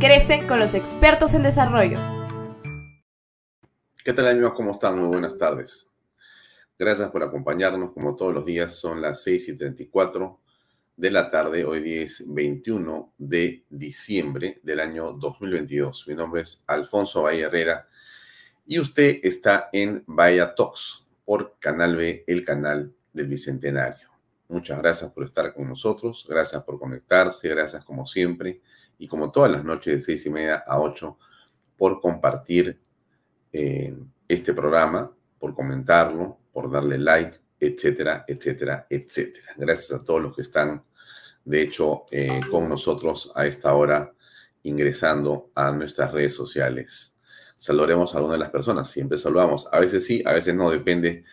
Crece con los expertos en desarrollo. ¿Qué tal amigos? ¿Cómo están? Muy buenas tardes. Gracias por acompañarnos como todos los días. Son las 6 y 34 de la tarde. Hoy día es 21 de diciembre del año 2022. Mi nombre es Alfonso Valle Herrera y usted está en Vaya Talks por Canal B, el canal del Bicentenario. Muchas gracias por estar con nosotros. Gracias por conectarse. Gracias como siempre y como todas las noches de seis y media a ocho por compartir eh, este programa, por comentarlo, por darle like, etcétera, etcétera, etcétera. Gracias a todos los que están, de hecho, eh, con nosotros a esta hora ingresando a nuestras redes sociales. Saludaremos a alguna de las personas, siempre saludamos. A veces sí, a veces no, depende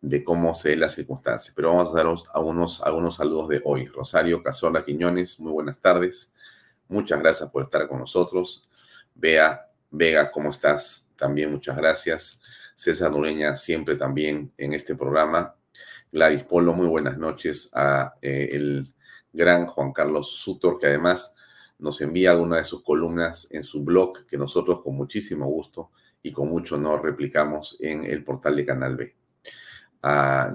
de cómo se las circunstancias. Pero vamos a daros algunos, algunos saludos de hoy. Rosario Casola Quiñones, muy buenas tardes. Muchas gracias por estar con nosotros. Bea, Vega, ¿cómo estás? También muchas gracias. César Nureña, siempre también en este programa. Gladys Polo, muy buenas noches a eh, el gran Juan Carlos Sutor, que además nos envía alguna de sus columnas en su blog, que nosotros con muchísimo gusto y con mucho honor replicamos en el portal de Canal B. A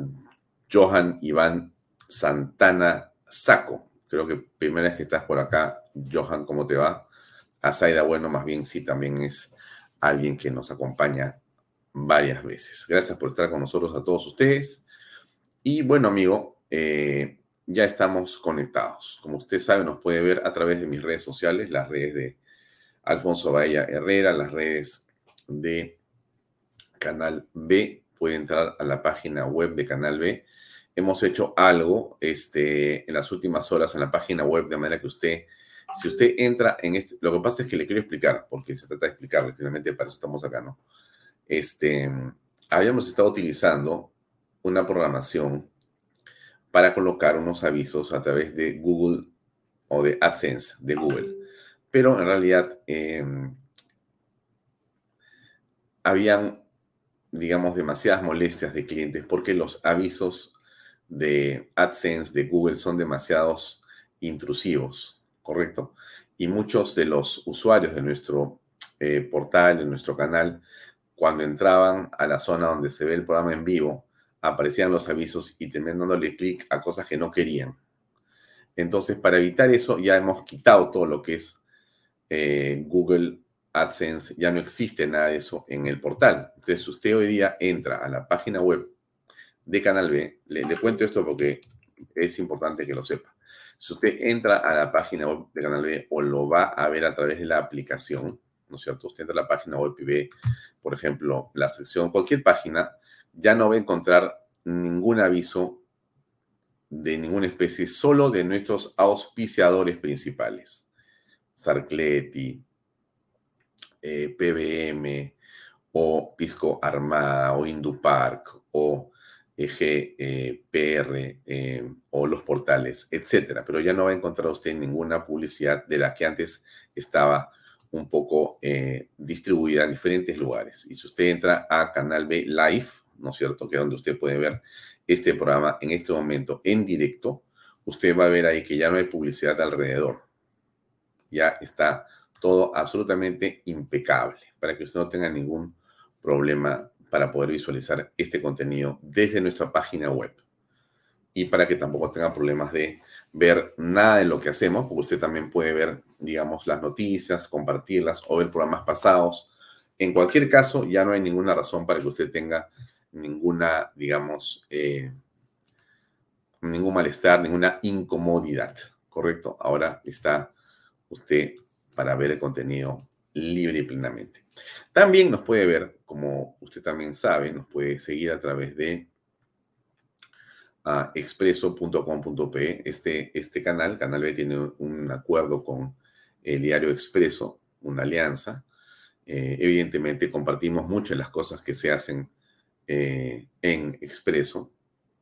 Johan Iván Santana Saco, creo que primera vez que estás por acá, Johan, ¿cómo te va? A bueno, más bien sí, también es alguien que nos acompaña varias veces. Gracias por estar con nosotros a todos ustedes. Y bueno, amigo, eh, ya estamos conectados. Como usted sabe, nos puede ver a través de mis redes sociales, las redes de Alfonso Bahía Herrera, las redes de Canal B. Puede entrar a la página web de Canal B hemos hecho algo este, en las últimas horas en la página web, de manera que usted, si usted entra en este, lo que pasa es que le quiero explicar, porque se trata de explicarle, finalmente para eso estamos acá, ¿no? Este, habíamos estado utilizando una programación para colocar unos avisos a través de Google o de AdSense de Google, pero en realidad em, habían digamos, demasiadas molestias de clientes porque los avisos de AdSense, de Google, son demasiados intrusivos, ¿correcto? Y muchos de los usuarios de nuestro eh, portal, de nuestro canal, cuando entraban a la zona donde se ve el programa en vivo, aparecían los avisos y terminan dándole clic a cosas que no querían. Entonces, para evitar eso, ya hemos quitado todo lo que es eh, Google AdSense, ya no existe nada de eso en el portal. Entonces, usted hoy día entra a la página web de Canal B. Le, cuento esto porque es importante que lo sepa. Si usted entra a la página web de Canal B o lo va a ver a través de la aplicación, ¿no es cierto? Usted entra a la página web y ve, por ejemplo, la sección, cualquier página, ya no va a encontrar ningún aviso de ninguna especie, solo de nuestros auspiciadores principales. Sarcleti, eh, PBM, o Pisco Armada, o Indupark, o EGPR, eh, eh, o los portales, etcétera. Pero ya no va a encontrar usted ninguna publicidad de la que antes estaba un poco distribuida en diferentes lugares. Y si usted entra a Canal B Live, ¿no es cierto? Que es donde usted puede ver este programa en este momento en directo, usted va a ver ahí que ya no hay publicidad alrededor. Ya está todo absolutamente impecable para que usted no tenga ningún problema para poder visualizar este contenido desde nuestra página web. Y para que tampoco tenga problemas de ver nada de lo que hacemos, porque usted también puede ver, digamos, las noticias, compartirlas o ver programas pasados. En cualquier caso, ya no hay ninguna razón para que usted tenga ninguna, digamos, eh, ningún malestar, ninguna incomodidad, ¿correcto? Ahora está usted para ver el contenido libre y plenamente. También nos puede ver, como usted también sabe, nos puede seguir a través de uh, expreso.com.pe. Este, este canal, Canal B, tiene un acuerdo con el diario Expreso, una alianza. Eh, evidentemente compartimos muchas de las cosas que se hacen eh, en Expreso.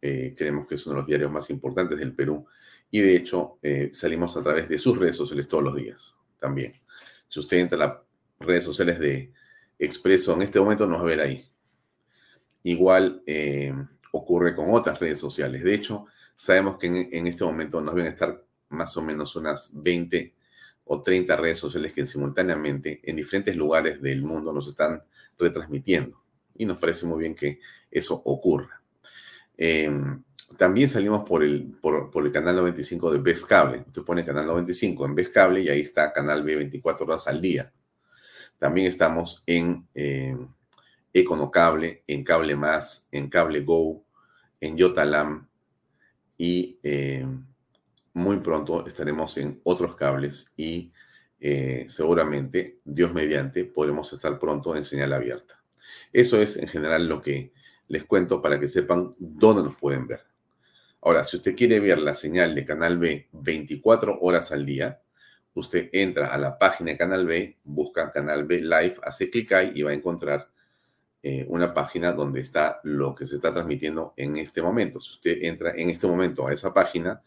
Eh, creemos que es uno de los diarios más importantes del Perú y de hecho salimos a través de sus redes sociales todos los días también. Si usted entra a las redes sociales de Expreso en este momento nos va a ver ahí. Igual ocurre con otras redes sociales. De hecho, sabemos que en, en este momento nos van a estar más o menos unas 20 o 30 redes sociales que simultáneamente en diferentes lugares del mundo nos están retransmitiendo y nos parece muy bien que eso ocurra. Em, también salimos por el, por, el canal 95 de Best Cable. Usted pone canal 95 en Best Cable y ahí está canal B 24 horas al día. También estamos en eh, Econocable, en Cable Más, en Cable Go, en Yotalam y em, muy pronto estaremos en otros cables y eh, seguramente, Dios mediante, podremos estar pronto en señal abierta. Eso es en general lo que les cuento para que sepan dónde nos pueden ver. Ahora, si usted quiere ver la señal de Canal B 24 horas al día, usted entra a la página de Canal B, busca Canal B Live, hace clic ahí y va a encontrar eh, una página donde está lo que se está transmitiendo en este momento. Si usted entra en este momento a esa página,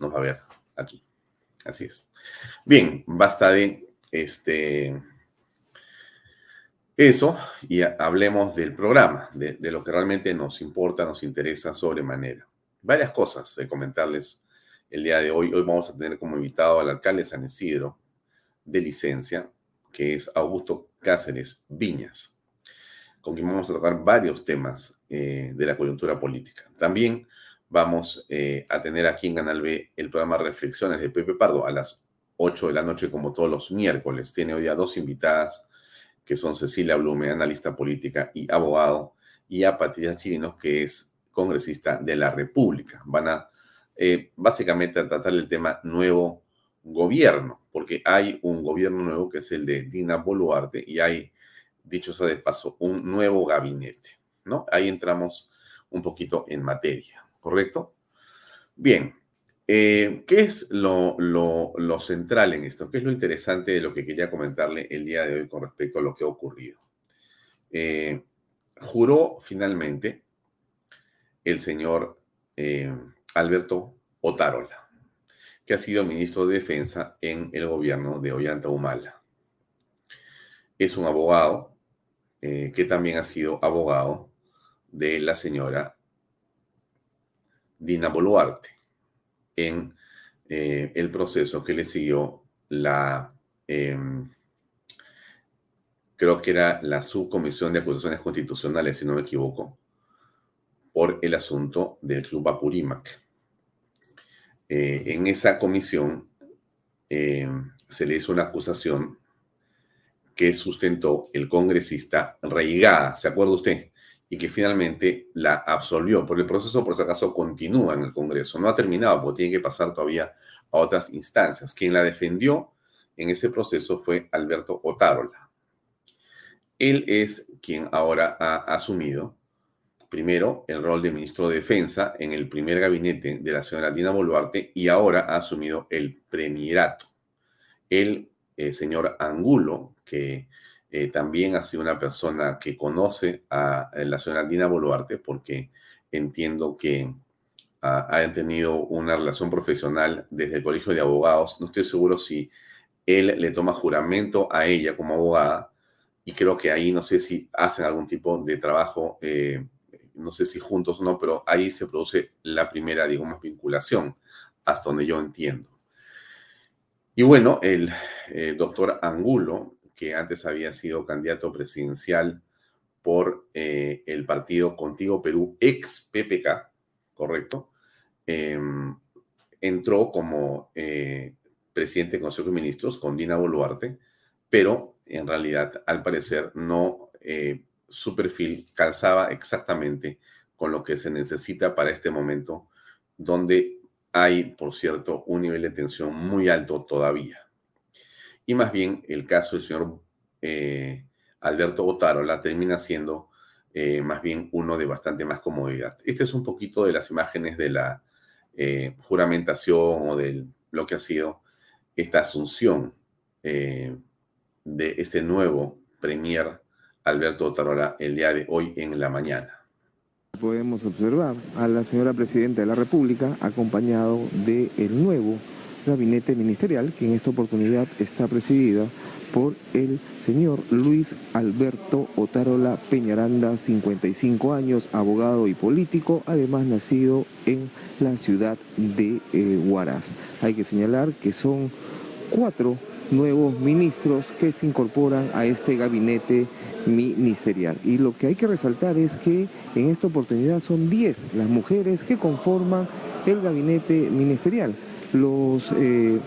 nos va a ver aquí. Así es. Bien, basta de este eso y hablemos del programa, de, lo que realmente nos importa, nos interesa sobremanera. Varias cosas de comentarles el día de hoy. Hoy vamos a tener como invitado al alcalde San Isidro de licencia, que es Augusto Cáceres Viñas, con quien vamos a tocar varios temas eh, de la coyuntura política. También vamos eh, a tener aquí en Canal B el programa Reflexiones de Pepe Pardo a las 8 de la noche, como todos los miércoles. Tiene hoy día dos invitadas que son Cecilia Blume, analista política y abogado, y a Patricia Chirinos, que es congresista de la República. Van a eh, básicamente tratar el tema nuevo gobierno, porque hay un gobierno nuevo que es el de Dina Boluarte y hay, dicho sea de paso, un nuevo gabinete, ¿no? Ahí entramos un poquito en materia, ¿correcto? Bien, eh, ¿Qué es lo, central en esto? ¿Qué es lo interesante de lo que quería comentarle el día de hoy con respecto a lo que ha ocurrido? Eh, juró finalmente el señor eh, Alberto Otarola, que ha sido ministro de Defensa en el gobierno de Ollanta Humala. Es un abogado que también ha sido abogado de la señora Dina Boluarte en eh, el proceso que le siguió la, creo que era la subcomisión de acusaciones constitucionales, si no me equivoco, por el asunto del Club Apurímac. Eh, en esa comisión em, se le hizo una acusación que sustentó el congresista Reigada, ¿se acuerda usted? y que finalmente la absolvió. Porque el proceso, por si acaso, continúa en el Congreso. No ha terminado porque tiene que pasar todavía a otras instancias. Quien la defendió en ese proceso fue Alberto Otárola. Él es quien ahora ha asumido, primero, el rol de ministro de Defensa en el primer gabinete de la señora Dina Boluarte y ahora ha asumido el premierato. El eh, señor Angulo, que eh, también ha sido una persona que conoce a, la señora Dina Boluarte, porque entiendo que ha tenido una relación profesional desde el Colegio de Abogados. No estoy seguro si él le toma juramento a ella como abogada y creo que ahí no sé si hacen algún tipo de trabajo, eh, no sé si juntos o no, pero ahí se produce la primera, digamos, vinculación, hasta donde yo entiendo. Y bueno, el eh, doctor Angulo, que antes había sido candidato presidencial por eh, el partido Contigo Perú, ex PPK, ¿correcto? Em, entró como presidente del Consejo de Ministros con Dina Boluarte, pero en realidad, al parecer, no eh, su perfil calzaba exactamente con lo que se necesita para este momento, donde hay, por cierto, un nivel de tensión muy alto todavía. Y más bien, el caso del señor eh, Alberto Botarola termina siendo eh, más bien uno de bastante más comodidad. Este es un poquito de las imágenes de la juramentación o de lo que ha sido esta asunción eh, de este nuevo premier Alberto Tarola el día de hoy en la mañana. Podemos observar a la señora Presidenta de la República acompañado del el nuevo gabinete ministerial que en esta oportunidad está presidida por el señor Luis Alberto Otarola Peñaranda, 55 años, abogado y político, además nacido en la ciudad de eh, Huaraz. Hay que señalar que son cuatro nuevos ministros que se incorporan a este gabinete ministerial. Y lo que hay que resaltar es que en esta oportunidad son 10 las mujeres que conforman el gabinete ministerial. Los eh,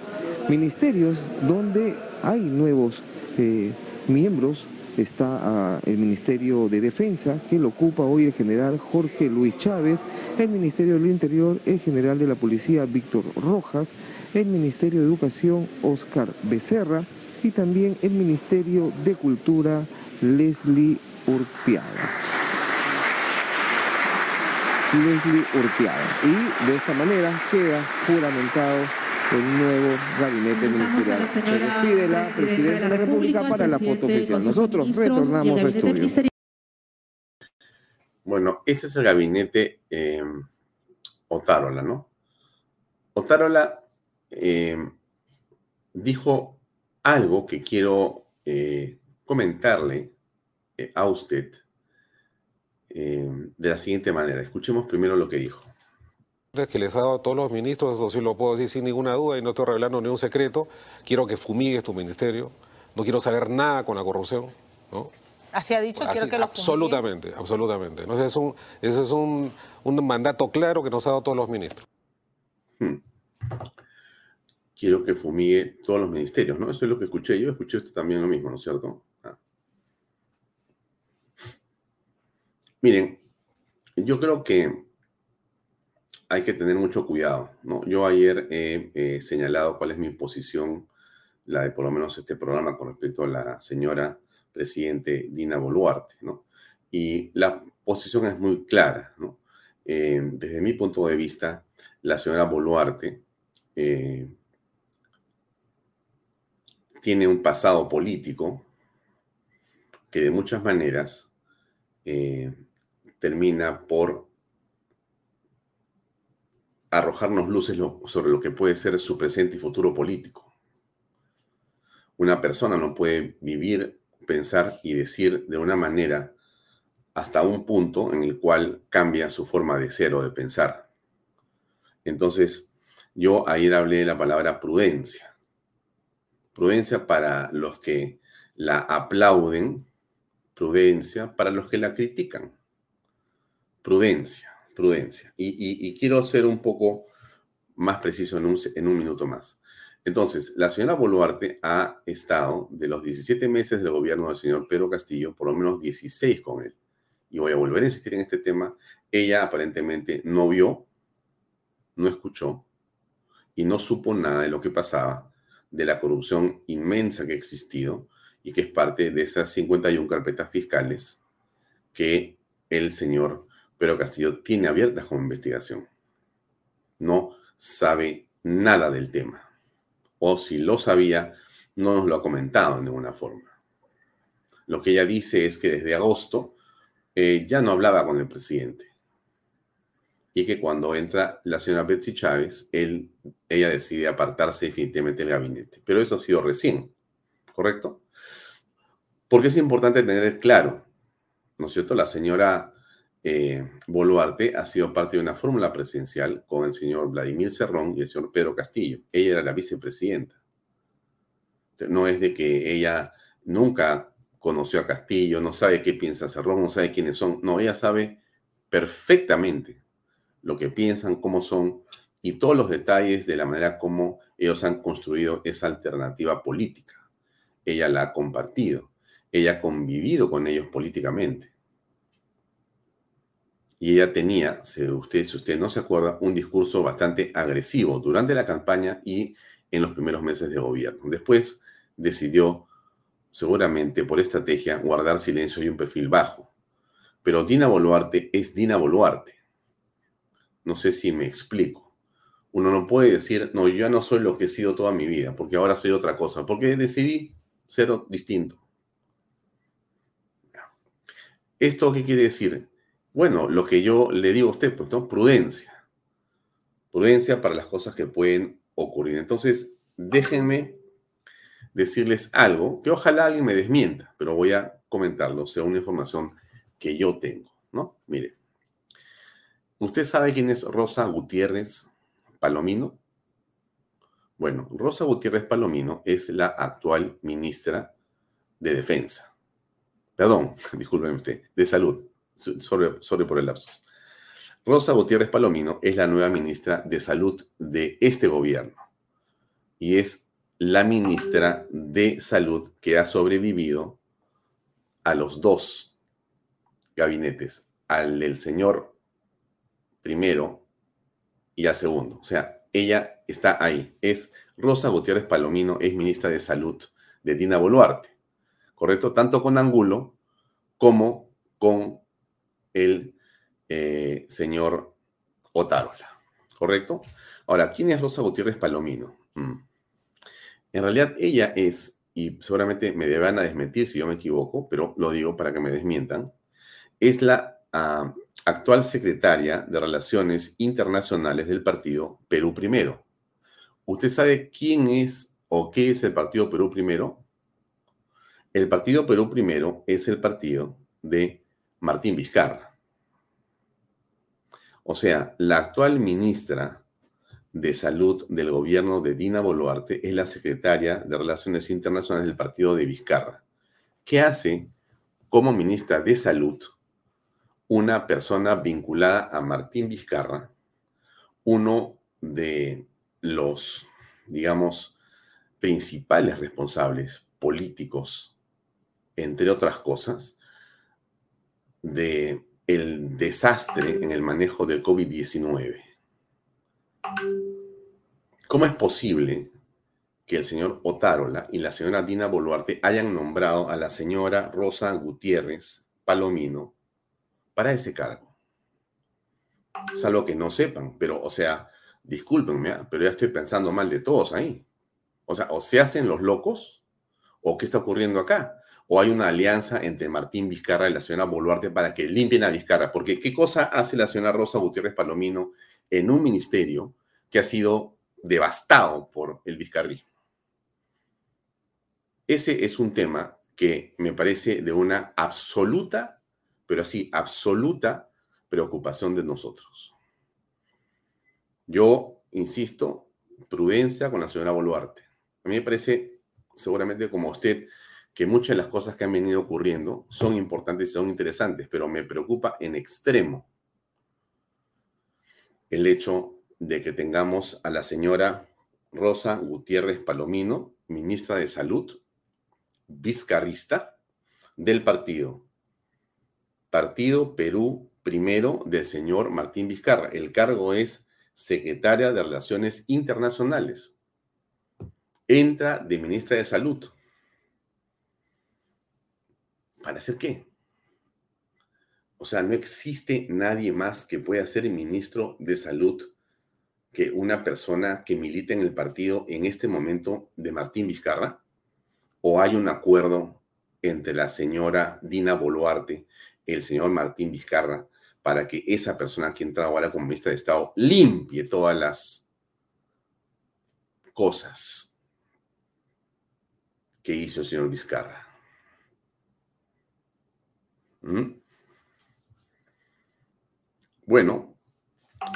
ministerios donde hay nuevos eh, miembros está ah, el Ministerio de Defensa, que lo ocupa hoy el general Jorge Luis Chávez, el Ministerio del Interior, el general de la Policía Víctor Rojas, el Ministerio de Educación Oscar Becerra y también el Ministerio de Cultura Leslie Urteaga. Leslie Urteaga. Y de esta manera queda juramentado el nuevo gabinete ministerial. Se despide la presidenta de la República para la foto oficial. Nosotros retornamos a estudio. Bueno, ese es el gabinete eh, Otárola, ¿no? Otárola eh, dijo algo que quiero eh, comentarle a usted de la siguiente manera. Escuchemos primero lo que dijo que les ha dado a todos los ministros, eso sí lo puedo decir sin ninguna duda y no estoy revelando ningún secreto. Quiero que fumigues tu ministerio, no quiero saber nada con la corrupción, ¿no? Así ha dicho, quiero que lo Absolutamente, absolutamente. ¿no? Ese es, un, ese es un, un, mandato claro que nos ha dado todos los ministros. Hmm. Quiero que fumigue todos los ministerios, ¿no? Eso es lo que escuché yo, escuché esto también lo mismo, ¿no es cierto? Ah. Miren, yo creo que hay que tener mucho cuidado. ¿no? Yo ayer he señalado cuál es mi posición, la de por lo menos este programa con respecto a la señora presidente Dina Boluarte. ¿no? Y la posición es muy clara. ¿no? Eh, desde mi punto de vista, la señora Boluarte eh, tiene un pasado político que de muchas maneras eh, termina por arrojarnos luces sobre lo que puede ser su presente y futuro político. Una persona no puede vivir, pensar y decir de una manera hasta un punto en el cual cambia su forma de ser o de pensar. Entonces, yo ayer hablé de la palabra prudencia. Prudencia para los que la aplauden, prudencia para los que la critican. Prudencia prudencia. Y, quiero ser un poco más preciso en un, en un minuto más. Entonces, la señora Boluarte ha estado de los 17 meses del gobierno del señor Pedro Castillo, por lo menos 16 con él. Y voy a volver a insistir en este tema. Ella aparentemente no vio, no escuchó y no supo nada de lo que pasaba, de la corrupción inmensa que ha existido y que es parte de esas 51 carpetas fiscales que el señor Pedro Castillo tiene abiertas como investigación. No sabe nada del tema. O si lo sabía, no nos lo ha comentado de ninguna forma. Lo que ella dice es que desde agosto eh, ya no hablaba con el presidente. Y que cuando entra la señora Betsy Chávez, él, ella decide apartarse definitivamente del gabinete. Pero eso ha sido recién, ¿correcto? Porque es importante tener claro, ¿no es cierto? La señora eh, Boluarte ha sido parte de una fórmula presidencial con el señor Vladimir Cerrón y el señor Pedro Castillo. Ella era la vicepresidenta. No es de que ella nunca conoció a Castillo, no sabe qué piensa Cerrón, no sabe quiénes son. No, ella sabe perfectamente lo que piensan, cómo son y todos los detalles de la manera como ellos han construido esa alternativa política. Ella la ha compartido, ella ha convivido con ellos políticamente. Y ella tenía, si usted, si usted no se acuerda, un discurso bastante agresivo durante la campaña y en los primeros meses de gobierno. Después decidió, seguramente por estrategia, guardar silencio y un perfil bajo. Pero Dina Boluarte es Dina Boluarte. No sé si me explico. Uno no puede decir, no, yo ya no soy lo que he sido toda mi vida, porque ahora soy otra cosa, porque decidí ser distinto. ¿Esto qué quiere decir? Bueno, lo que yo le digo a usted, pues, ¿no? Prudencia. Prudencia para las cosas que pueden ocurrir. Entonces, déjenme decirles algo que ojalá alguien me desmienta, pero voy a comentarlo, sea una información que yo tengo, ¿no? Mire, ¿usted sabe quién es Rosa Gutiérrez Palomino? Bueno, Rosa Gutiérrez Palomino es la actual ministra de Defensa. Perdón, discúlpeme usted, de Salud sobre, por el lapso. Rosa Gutiérrez Palomino es la nueva ministra de Salud de este gobierno y es la ministra de Salud que ha sobrevivido a los dos gabinetes, al del señor primero y al segundo. O sea, ella está ahí. Es Rosa Gutiérrez Palomino, es ministra de Salud de Dina Boluarte, ¿correcto? Tanto con Angulo como con el eh, señor Otárola. ¿Correcto? Ahora, ¿quién es Rosa Gutiérrez Palomino? Mm. En realidad ella es, y seguramente me deban a desmentir si yo me equivoco, pero lo digo para que me desmientan, es la ah, actual secretaria de Relaciones Internacionales del partido Perú Primero. ¿Usted sabe quién es o qué es el partido Perú Primero? El partido Perú Primero es el partido de Martín Vizcarra. O sea, la actual ministra de Salud del gobierno de Dina Boluarte es la secretaria de Relaciones Internacionales del partido de Vizcarra. ¿Qué hace como ministra de Salud una persona vinculada a Martín Vizcarra, uno de los, digamos, principales responsables políticos, entre otras cosas, de el desastre en el manejo del COVID-19. ¿Cómo es posible que el señor Otárola y la señora Dina Boluarte hayan nombrado a la señora Rosa Gutiérrez Palomino para ese cargo? Es algo que no sepan, pero, o sea, discúlpenme, ¿ah? pero ya estoy pensando mal de todos ahí. O sea, o se hacen los locos, o qué está ocurriendo acá o hay una alianza entre Martín Vizcarra y la señora Boluarte para que limpien a Vizcarra. Porque ¿qué cosa hace la señora Rosa Gutiérrez Palomino en un ministerio que ha sido devastado por el vizcarrismo? Ese es un tema que me parece de una absoluta, pero así, absoluta preocupación de nosotros. Yo, insisto, prudencia con la señora Boluarte. A mí me parece, seguramente como usted, que muchas de las cosas que han venido ocurriendo son importantes y son interesantes, pero me preocupa en extremo el hecho de que tengamos a la señora Rosa Gutiérrez Palomino, ministra de Salud, vizcarrista del partido. Partido Perú Primero del señor Martín Vizcarra. El cargo es secretaria de Relaciones Internacionales. Entra de ministra de Salud. ¿Para hacer qué? O sea, no existe nadie más que pueda ser ministro de Salud que una persona que milita en el partido en este momento de Martín Vizcarra? ¿O hay un acuerdo entre la señora Dina Boluarte, el señor Martín Vizcarra, para que esa persona que entra ahora como ministra de Estado limpie todas las cosas que hizo el señor Vizcarra? ¿Mm? Bueno,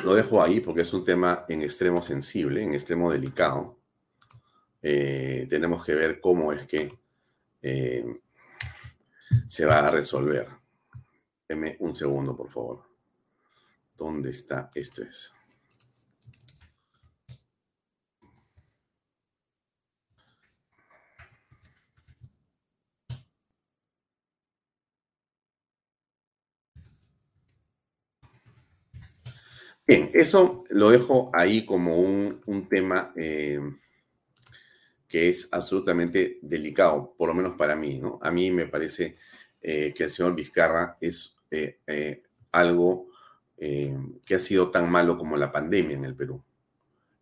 lo dejo ahí porque es un tema en extremo sensible, en extremo delicado. Eh, tenemos que ver cómo es que eh, se va a resolver. Deme un segundo, por favor. ¿Dónde está? Esto es. Bien, eso lo dejo ahí como un, tema eh, que es absolutamente delicado, por lo menos para mí, ¿no? A mí me parece eh, que el señor Vizcarra es eh, algo que ha sido tan malo como la pandemia en el Perú.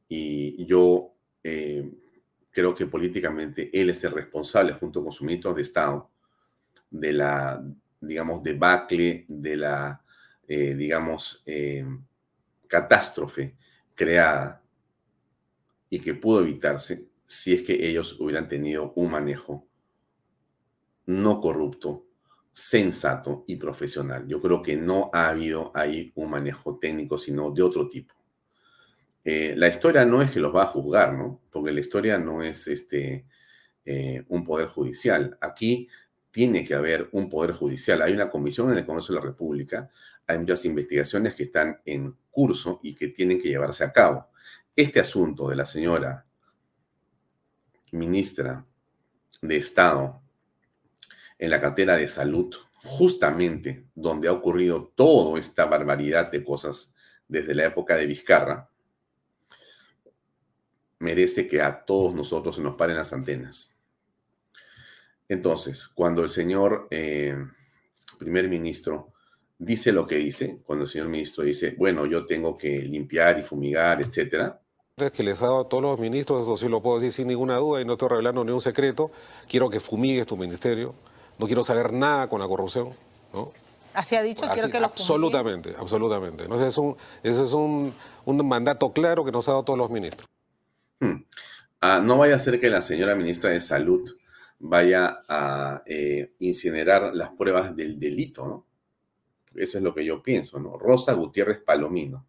Y yo creo que políticamente él es el responsable, junto con su ministro de Estado, de la, digamos, debacle, de la, digamos, catástrofe creada y que pudo evitarse si es que ellos hubieran tenido un manejo no corrupto, sensato y profesional. Yo creo que no ha habido ahí un manejo técnico, sino de otro tipo. Eh, la historia no es que los va a juzgar, ¿no? Porque la historia no es este, eh, un poder judicial. Aquí tiene que haber un poder judicial. Hay una comisión en el Congreso de la República, hay muchas investigaciones que están en curso y que tienen que llevarse a cabo. Este asunto de la señora ministra de Estado en la cartera de salud, justamente donde ha ocurrido toda esta barbaridad de cosas desde la época de Vizcarra, merece que a todos nosotros se nos paren las antenas. Entonces, cuando el señor eh, primer ministro dice lo que dice, cuando el señor ministro dice, bueno, yo tengo que limpiar y fumigar, etcétera, que les ha dado a todos los ministros, eso sí lo puedo decir sin ninguna duda y no estoy revelando ni un secreto, quiero que fumigues tu ministerio, no quiero saber nada con la corrupción, ¿no? Así ha dicho, quiero que lo Absolutamente, absolutamente. ¿no? Ese es, un, ese es un, un, mandato claro que nos ha dado a todos los ministros. Hmm. Ah, no vaya a ser que la señora ministra de Salud vaya a eh, incinerar las pruebas del delito, ¿no? Eso es lo que yo pienso, ¿no? Rosa Gutiérrez Palomino,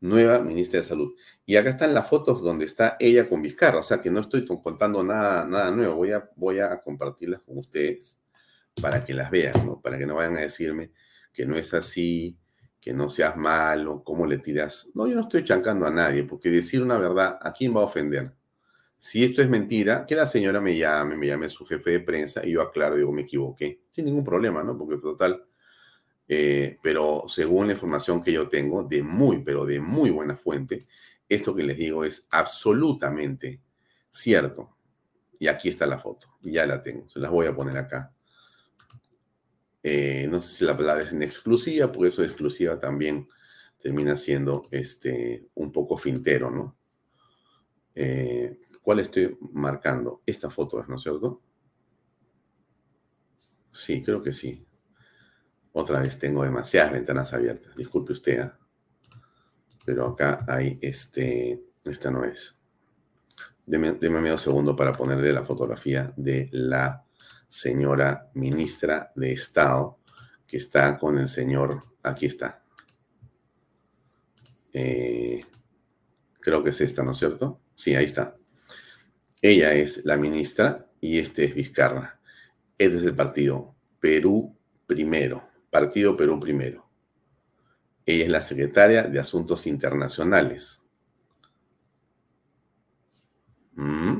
nueva ministra de Salud. Y acá están las fotos donde está ella con Vizcarra, o sea que no estoy contando nada, nada nuevo, voy a, voy a compartirlas con ustedes para que las vean, ¿no? Para que no vayan a decirme que no es así, que no seas malo, cómo le tiras. No, yo no estoy chancando a nadie, porque decir una verdad, ¿a quién va a ofender? Si esto es mentira, que la señora me llame, me llame su jefe de prensa y yo aclaro, digo, me equivoqué, sin ningún problema, ¿no? Porque total, eh, pero según la información que yo tengo, de muy, pero de muy buena fuente, esto que les digo es absolutamente cierto. Y aquí está la foto, ya la tengo, se las voy a poner acá. Eh, no sé si la palabra es en exclusiva, porque eso exclusiva también termina siendo este, un poco fintero, ¿no? Eh, ¿Cuál estoy marcando? Esta foto es, ¿no es cierto? Sí, creo que sí. Otra vez tengo demasiadas ventanas abiertas. Disculpe usted, ¿eh? pero acá hay este. Esta no es. Deme, deme medio segundo para ponerle la fotografía de la señora ministra de Estado que está con el señor. Aquí está. Eh, creo que es esta, ¿no es cierto? Sí, ahí está. Ella es la ministra y este es Vizcarra. Este es el partido Perú Primero, Partido Perú Primero. Ella es la secretaria de Asuntos Internacionales. Mm.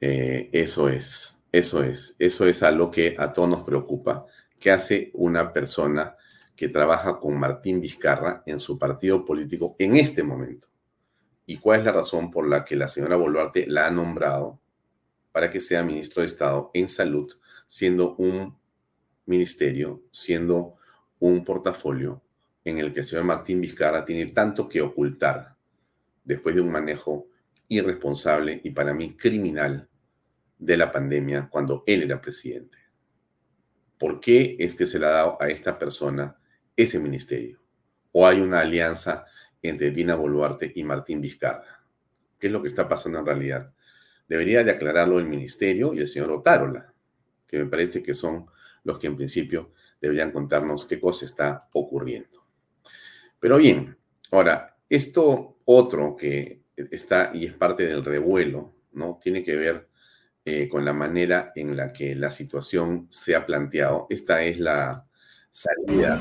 Eh, eso es, eso es, eso es algo que a todos nos preocupa que hace una persona que trabaja con Martín Vizcarra en su partido político en este momento. ¿Y cuál es la razón por la que la señora Boluarte la ha nombrado para que sea ministro de Estado en salud, siendo un ministerio, siendo un portafolio en el que el señor Martín Vizcarra tiene tanto que ocultar después de un manejo irresponsable y para mí criminal de la pandemia cuando él era presidente. ¿Por qué es que se le ha dado a esta persona ese ministerio? ¿O hay una alianza entre Dina Boluarte y Martín Vizcarra? ¿Qué es lo que está pasando en realidad? Debería de aclararlo el ministerio y el señor Otárola, que me parece que son los que en principio deberían contarnos qué cosa está ocurriendo. Pero bien, ahora, esto otro que está y es parte del revuelo, ¿no? Tiene que ver eh, con la manera en la que la situación se ha planteado. Esta es la salida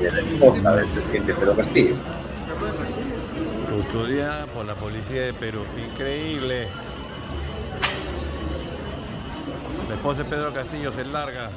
la esposa del presidente Pedro Castillo. Custodiada por la policía de Perú. Increíble. La esposa de Pedro Castillo se larga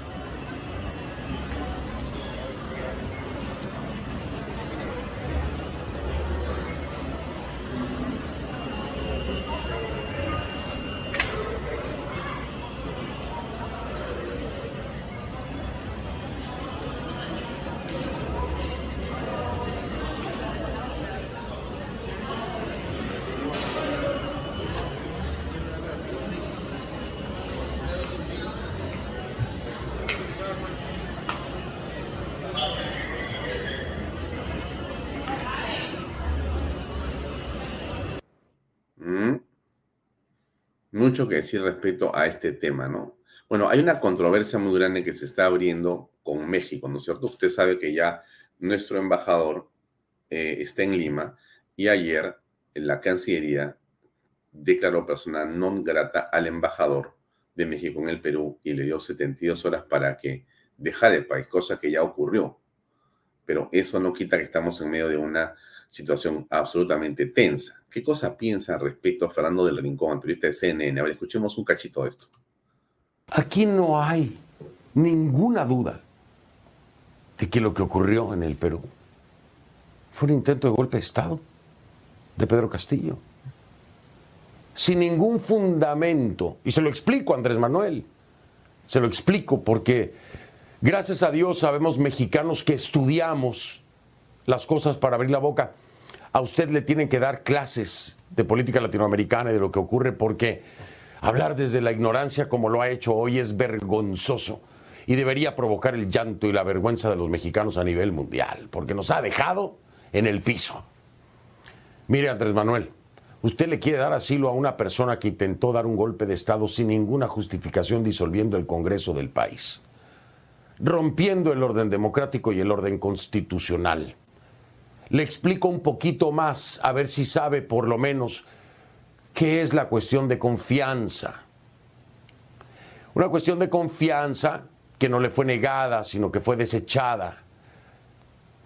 mucho que decir respecto a este tema, ¿no? Bueno, hay una controversia muy grande que se está abriendo con México, ¿no es cierto? Usted sabe que ya nuestro embajador eh, está en Lima y ayer en la Cancillería declaró persona non grata al embajador de México en el Perú y le dio 72 horas para que dejara el país, cosa que ya ocurrió. Pero eso no quita que estamos en medio de una situación absolutamente tensa. ¿Qué cosa piensa respecto a Fernando del Rincón, periodista de CNN? A ver, escuchemos un cachito de esto. Aquí no hay ninguna duda de que lo que ocurrió en el Perú fue un intento de golpe de Estado de Pedro Castillo. Sin ningún fundamento. Y se lo explico, Andrés Manuel. Se lo explico porque, gracias a Dios, sabemos mexicanos que estudiamos las cosas para abrir la boca. A usted le tienen que dar clases de política latinoamericana y de lo que ocurre porque hablar desde la ignorancia como lo ha hecho hoy es vergonzoso y debería provocar el llanto y la vergüenza de los mexicanos a nivel mundial porque nos ha dejado en el piso. Mire, Andrés Manuel, usted le quiere dar asilo a una persona que intentó dar un golpe de Estado sin ninguna justificación disolviendo el Congreso del país, rompiendo el orden democrático y el orden constitucional le explico un poquito más, a ver si sabe por lo menos qué es la cuestión de confianza. Una cuestión de confianza que no le fue negada, sino que fue desechada.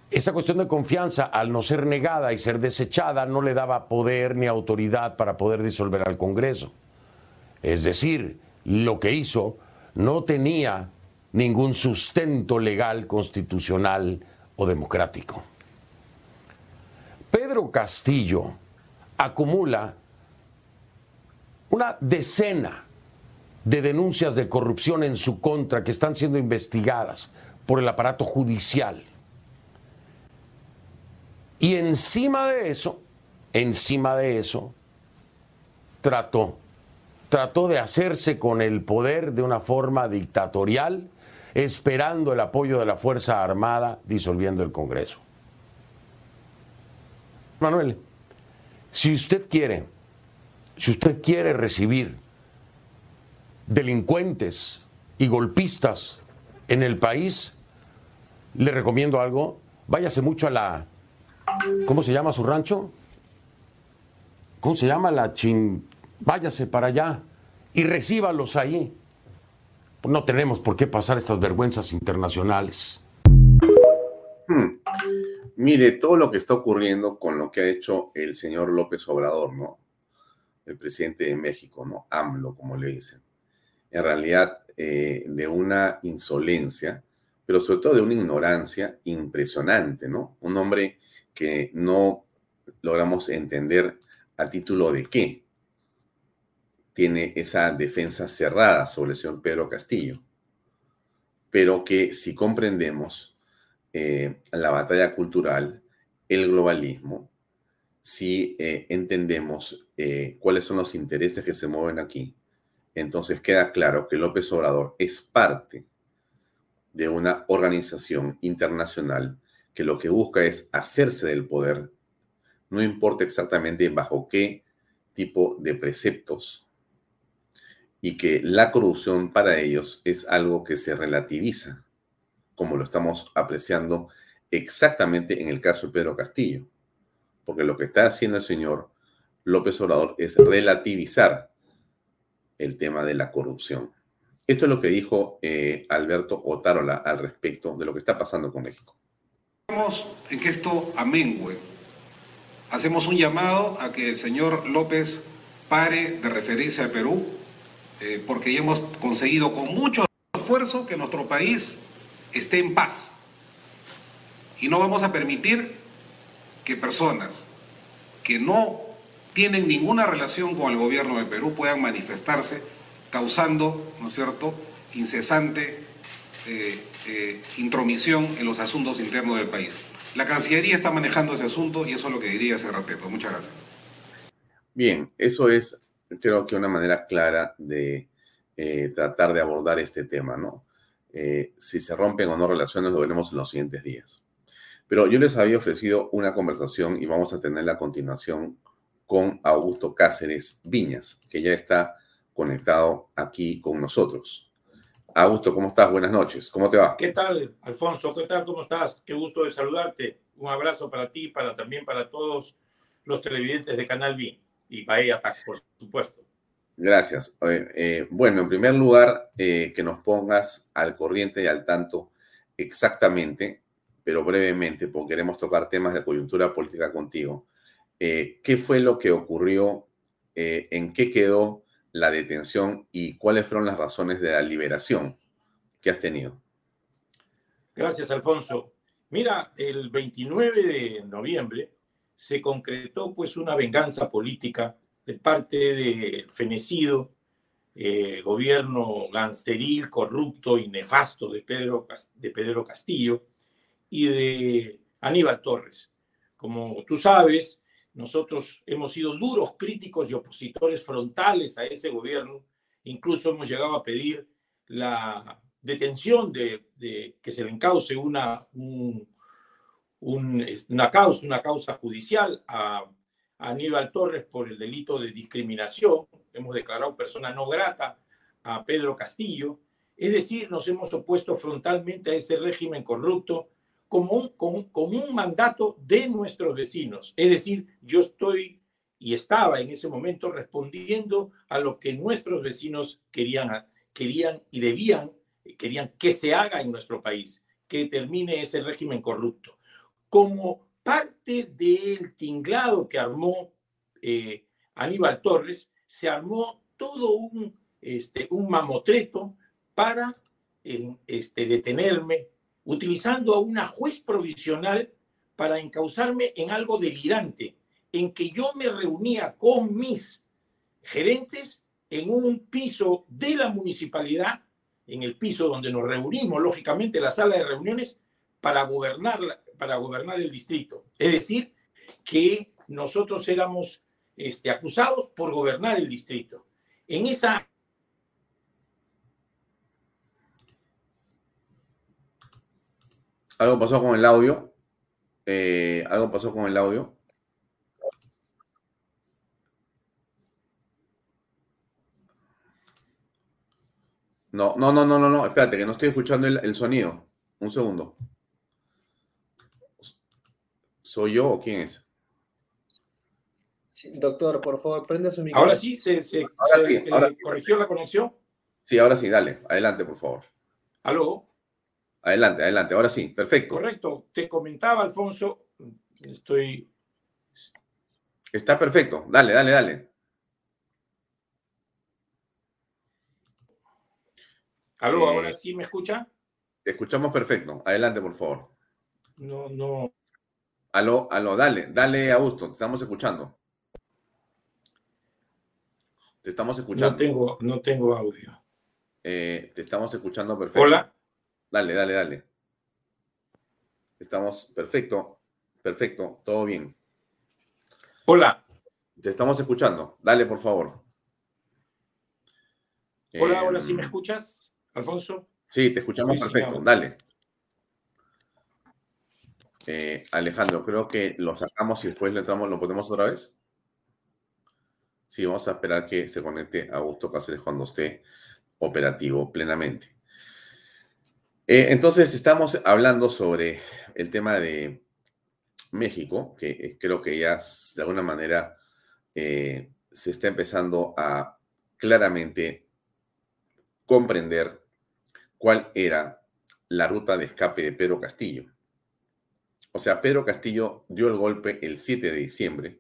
Esa cuestión de confianza, al no ser negada y ser desechada, no le daba poder ni autoridad para poder disolver al Congreso. Es decir, lo que hizo no tenía ningún sustento legal, constitucional o democrático. Pedro Castillo acumula una decena de denuncias de corrupción en su contra que están siendo investigadas por el aparato judicial. Y encima de eso, encima de eso, trató, trató de hacerse con el poder de una forma dictatorial, esperando el apoyo de la Fuerza Armada, disolviendo el Congreso. Manuel, si usted quiere, si usted quiere recibir delincuentes y golpistas en el país, le recomiendo algo, váyase mucho a la, ¿cómo se llama su rancho? ¿Cómo se llama la chin? Váyase para allá y recíbalos ahí. No tenemos por qué pasar estas vergüenzas internacionales. Hmm mire todo lo que está ocurriendo con lo que ha hecho el señor López Obrador, ¿no? El presidente de México, ¿no? AMLO, como le dicen. en realidad eh, de una insolencia, pero sobre todo de una ignorancia impresionante, ¿no? Un hombre que no logramos entender a título de qué tiene esa defensa cerrada sobre el señor Pedro Castillo, pero que si comprendemos eh, la batalla cultural, el globalismo, si eh, entendemos eh, cuáles son los intereses que se mueven aquí, entonces queda claro que López Obrador es parte de una organización internacional que lo que busca es hacerse del poder, no importa exactamente bajo qué tipo de preceptos, y que la corrupción para ellos es algo que se relativiza, como lo estamos apreciando exactamente en el caso de Pedro Castillo, porque lo que está haciendo el señor López Obrador es relativizar el tema de la corrupción. Esto es lo que dijo eh, Alberto Otárola al respecto de lo que está pasando con México. En que esto amengue. Hacemos un llamado a que el señor López pare de referirse a Perú, eh, porque ya hemos conseguido con mucho esfuerzo que nuestro país esté en paz. Y no vamos a permitir que personas que no tienen ninguna relación con el gobierno de Perú puedan manifestarse causando, ¿no es cierto?, incesante eh, eh, intromisión en los asuntos internos del país. La Cancillería está manejando ese asunto y eso es lo que diría ese respeto. Muchas gracias. Bien, eso es creo que una manera clara de eh, tratar de abordar este tema, ¿no? Si se rompen o no relaciones lo veremos en los siguientes días. Pero yo les había ofrecido una conversación y vamos a tener la continuación con Augusto Cáceres Viñas, que ya está conectado aquí con nosotros. Augusto, ¿cómo estás? Buenas noches. ¿Cómo te va? ¿Qué tal, Alfonso? ¿Qué tal? ¿Cómo estás? Qué gusto de saludarte. Un abrazo para ti, para también para todos los televidentes de Canal B y Bahía Tax, por supuesto. Gracias. Eh, bueno, en primer lugar, eh, que nos pongas al corriente y al tanto exactamente, pero brevemente, porque queremos tocar temas de coyuntura política contigo. Eh, qué fue lo que ocurrió, eh, en qué quedó la detención y cuáles fueron las razones de la liberación que has tenido. Gracias, Alfonso. Mira, el 29 de noviembre se concretó pues una venganza política parte del fenecido eh, gobierno gansteril, corrupto y nefasto de Pedro, de Pedro Castillo y de Aníbal Torres. Como tú sabes, nosotros hemos sido duros críticos y opositores frontales a ese gobierno. Incluso hemos llegado a pedir la detención de, que se le encauce una, una, causa, una causa judicial a, Aníbal Torres por el delito de discriminación. Hemos declarado persona no grata a Pedro Castillo. Es decir, nos hemos opuesto frontalmente a ese régimen corrupto como un, como, un mandato de nuestros vecinos. Es decir, yo estoy y estaba en ese momento respondiendo a lo que nuestros vecinos querían, querían y debían, querían que se haga en nuestro país, que termine ese régimen corrupto. Como parte del tinglado que armó eh, Aníbal Torres, se armó todo un, este, un mamotreto para este, detenerme, utilizando a una juez provisional para encausarme en algo delirante, en que yo me reunía con mis gerentes en un piso de la municipalidad, en el piso donde nos reunimos, lógicamente, la sala de reuniones, para gobernar, para gobernar el distrito. Es decir, que nosotros éramos este, acusados por gobernar el distrito. En esa Algo pasó con el audio. Eh, algo pasó con el audio. No, no, no, no, no, no. Espérate, que no estoy escuchando el, sonido. Un segundo. ¿Soy yo o quién es? doctor, por favor, prenda su micrófono. Ahora sí, se, se, corrigió la conexión. Sí, ahora sí, dale. Adelante, por favor. ¿Aló? Adelante, adelante. Ahora sí, perfecto. Correcto. Te comentaba, Alfonso, estoy... Está perfecto. Dale, dale, dale. Aló, Eh, ahora sí me escucha. Te escuchamos perfecto. Adelante, por favor. No, no. Aló, aló, dale, dale, Augusto, te estamos escuchando. Te estamos escuchando. No tengo, no tengo audio. Eh, te estamos escuchando perfecto. Hola. Dale, dale, dale. Estamos perfecto, perfecto, todo bien. Hola. Te estamos escuchando. Dale, por favor. Hola, Eh, ahora sí me escuchas, Alfonso. Sí, te escuchamos perfecto. Dale. Eh, Alejandro, creo que lo sacamos y después le entramos, lo ponemos otra vez. Sí, vamos a esperar que se conecte Augusto Cáceres cuando esté operativo plenamente. Eh, entonces, estamos hablando sobre el tema de México, que eh, creo que ya de alguna manera se está empezando a claramente comprender cuál era la ruta de escape de Pedro Castillo. O sea, Pedro Castillo dio el golpe el 7 de diciembre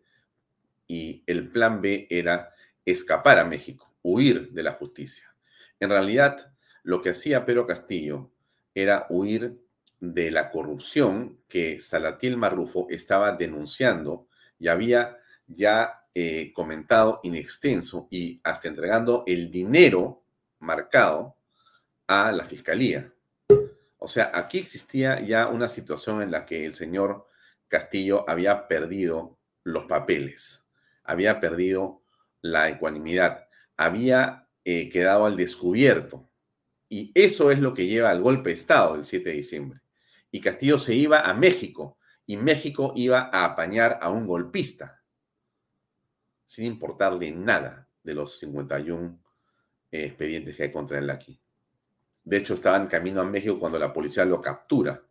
y el plan B era escapar a México, huir de la justicia. En realidad, lo que hacía Pedro Castillo era huir de la corrupción que Salatiel Marrufo estaba denunciando y había ya eh, comentado in extenso y hasta entregando el dinero marcado a la fiscalía. O sea, aquí existía ya una situación en la que el señor Castillo había perdido los papeles, había perdido la ecuanimidad, había eh, quedado al descubierto. Y eso es lo que lleva al golpe de Estado del 7 de diciembre. Y Castillo se iba a México y México iba a apañar a un golpista, sin importarle nada de los 51 eh, expedientes que hay contra él aquí. De hecho, estaba en camino a México cuando la policía lo captura.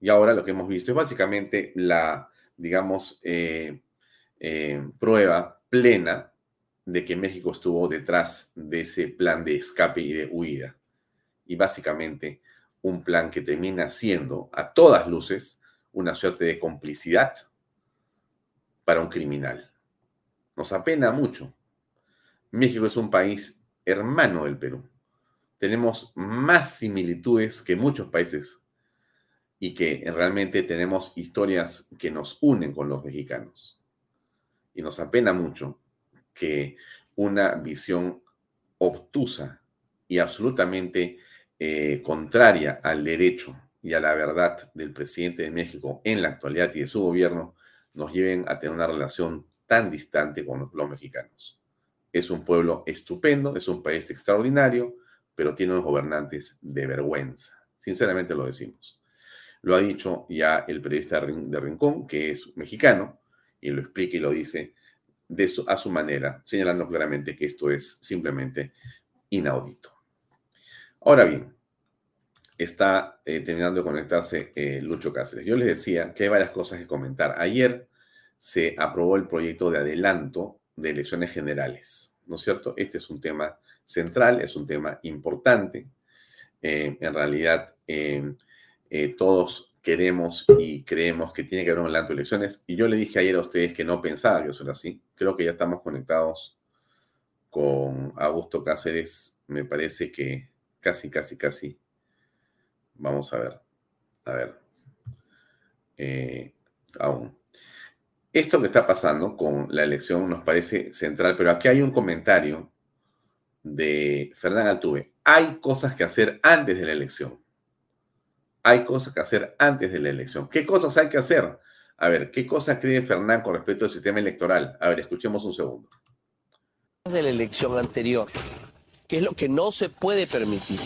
Y ahora lo que hemos visto es básicamente la, digamos, eh, eh, prueba plena de que México estuvo detrás de ese plan de escape y de huida. Y básicamente un plan que termina siendo, a todas luces, una suerte de complicidad para un criminal. Nos apena mucho. México es un país hermano del Perú tenemos más similitudes que muchos países y que realmente tenemos historias que nos unen con los mexicanos. Y nos apena mucho que una visión obtusa y absolutamente eh, contraria al derecho y a la verdad del presidente de México en la actualidad y de su gobierno nos lleven a tener una relación tan distante con los mexicanos. Es un pueblo estupendo, es un país extraordinario, pero tiene unos gobernantes de vergüenza. Sinceramente lo decimos. Lo ha dicho ya el periodista de Rincón, que es mexicano, y lo explica y lo dice a su manera, señalando claramente que esto es simplemente inaudito. Ahora bien, está eh, terminando de conectarse eh, Lucho Cáceres. Yo les decía que hay varias cosas que comentar. Ayer se aprobó el proyecto de adelanto de elecciones generales, ¿no es cierto? Este es un tema central, es un tema importante. Eh, en realidad, eh, eh, todos queremos y creemos que tiene que haber un adelanto de elecciones. Y yo le dije ayer a ustedes que no pensaba que eso era así. Creo que ya estamos conectados con Augusto Cáceres. Me parece que casi, casi, casi. Vamos a ver. A ver. Aún. Esto que está pasando con la elección nos parece central, pero aquí hay un comentario de Fernán Altuve. Hay cosas que hacer antes de la elección. Hay cosas que hacer antes de la elección. ¿Qué cosas hay que hacer? A ver, ¿qué cosas cree Fernán con respecto al sistema electoral? A ver, escuchemos un segundo. De la elección anterior, que es lo que no se puede permitir.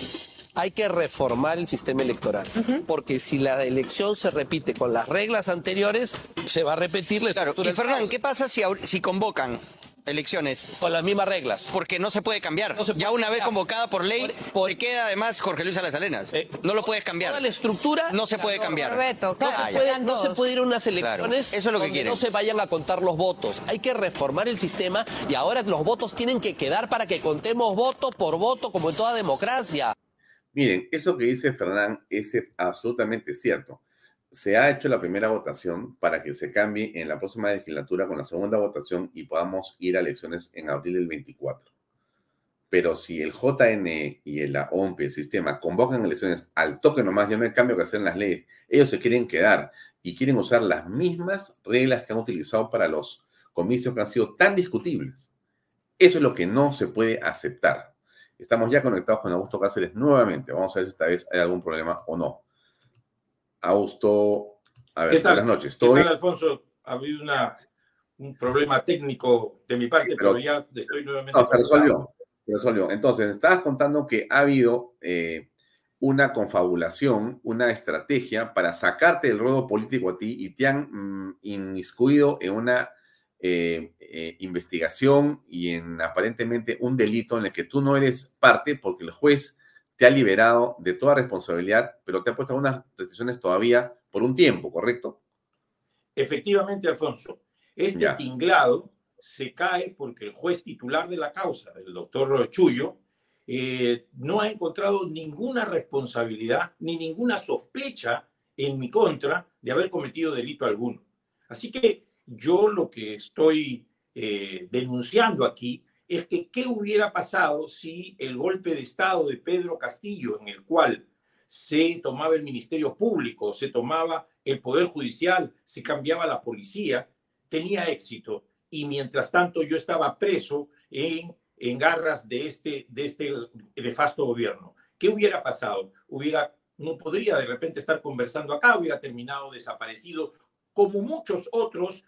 Hay que reformar el sistema electoral, porque si la elección se repite con las reglas anteriores, se va a repetir la Claro, estructura y Fernán, ¿qué pasa si, si convocan elecciones? con las mismas reglas. Porque no se puede cambiar. No se ya una vez convocada por ley, Por- te queda además Jorge Luis Salas Salenas. Eh, no lo puedes cambiar. Toda la estructura No se puede cambiar. Roberto, No, claro, se puede, no se puede ir a unas Claro, elecciones eso es lo que donde quieren. no se vayan a contar los votos. Hay que reformar el sistema y ahora los votos tienen que quedar para que contemos voto por voto como en toda democracia. Miren, eso que dice Fernán es absolutamente cierto. Se ha hecho la primera votación para que se cambie en la próxima legislatura con la segunda votación y podamos ir a elecciones en abril del 24. pero si el JN y el OMP, el sistema, convocan elecciones al toque nomás, ya no hay cambio que hacer en las leyes, ellos se quieren quedar y quieren usar las mismas reglas que han utilizado para los comicios que han sido tan discutibles. Eso es lo que no se puede aceptar. Estamos ya conectados con Augusto Cáceres nuevamente. Vamos a ver si esta vez hay algún problema o no. Augusto, a ver, ¿Qué tal? buenas noches. ¿Qué ¿Todo tal? Alfonso? Ha habido una, un problema técnico de mi parte, pero- pero, ya estoy nuevamente. No, se resolvió. Se resolvió. Entonces, estabas contando que ha habido eh, una confabulación, una estrategia para sacarte del ruedo político a ti y te han mm, inmiscuido en una eh, eh, investigación y en aparentemente un delito en el que tú no eres parte porque el juez te ha liberado de toda responsabilidad, pero te ha puesto unas restricciones todavía por un tiempo, ¿correcto? Efectivamente, Alfonso, este Ya. tinglado se cae porque el juez titular de la causa, el doctor Chullo, eh, no ha encontrado ninguna responsabilidad ni ninguna sospecha en mi contra de haber cometido delito alguno. Así que yo lo que estoy eh, denunciando aquí es que qué hubiera pasado si el golpe de Estado de Pedro Castillo, en el cual se tomaba el Ministerio Público, se tomaba el Poder Judicial, se cambiaba la policía, tenía éxito. Y mientras tanto yo estaba preso en, en garras de este, de este nefasto gobierno. ¿Qué hubiera pasado? Hubiera, no podría de repente estar conversando acá, hubiera terminado desaparecido, como muchos otros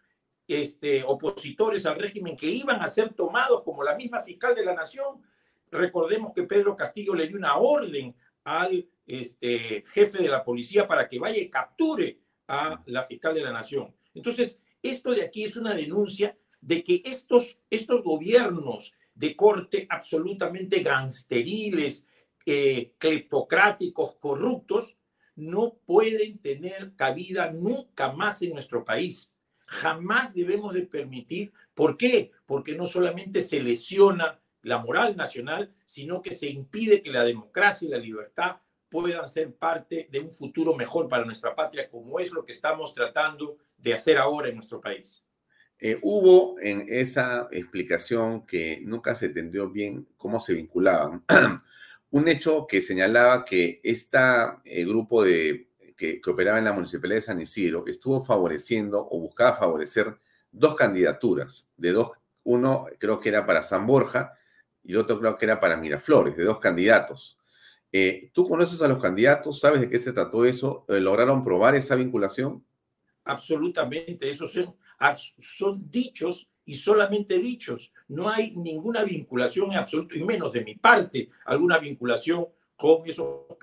este, opositores al régimen que iban a ser tomados como la misma fiscal de la nación. Recordemos que Pedro Castillo le dio una orden al este, jefe de la policía para que vaya y capture a la fiscal de la nación. Entonces, esto de aquí es una denuncia de que estos, estos gobiernos de corte absolutamente gangsteriles, eh, cleptocráticos, corruptos, no pueden tener cabida nunca más en nuestro país. Jamás debemos de permitir. ¿Por qué? Porque no solamente se lesiona la moral nacional, sino que se impide que la democracia y la libertad puedan ser parte de un futuro mejor para nuestra patria, como es lo que estamos tratando de hacer ahora en nuestro país. Eh, hubo en esa explicación que nunca se entendió bien cómo se vinculaban, un hecho que señalaba que este grupo de, que, que, operaba en la municipalidad de San Isidro estuvo favoreciendo o buscaba favorecer dos candidaturas, de dos, uno creo que era para San Borja y otro creo que era para Miraflores, de dos candidatos. Eh, ¿Tú conoces a los candidatos? ¿Sabes de qué se trató eso? Eh, ¿Lograron probar esa vinculación? Absolutamente, esos son, son dichos y solamente dichos. No hay ninguna vinculación en absoluto, y menos de mi parte, alguna vinculación con esos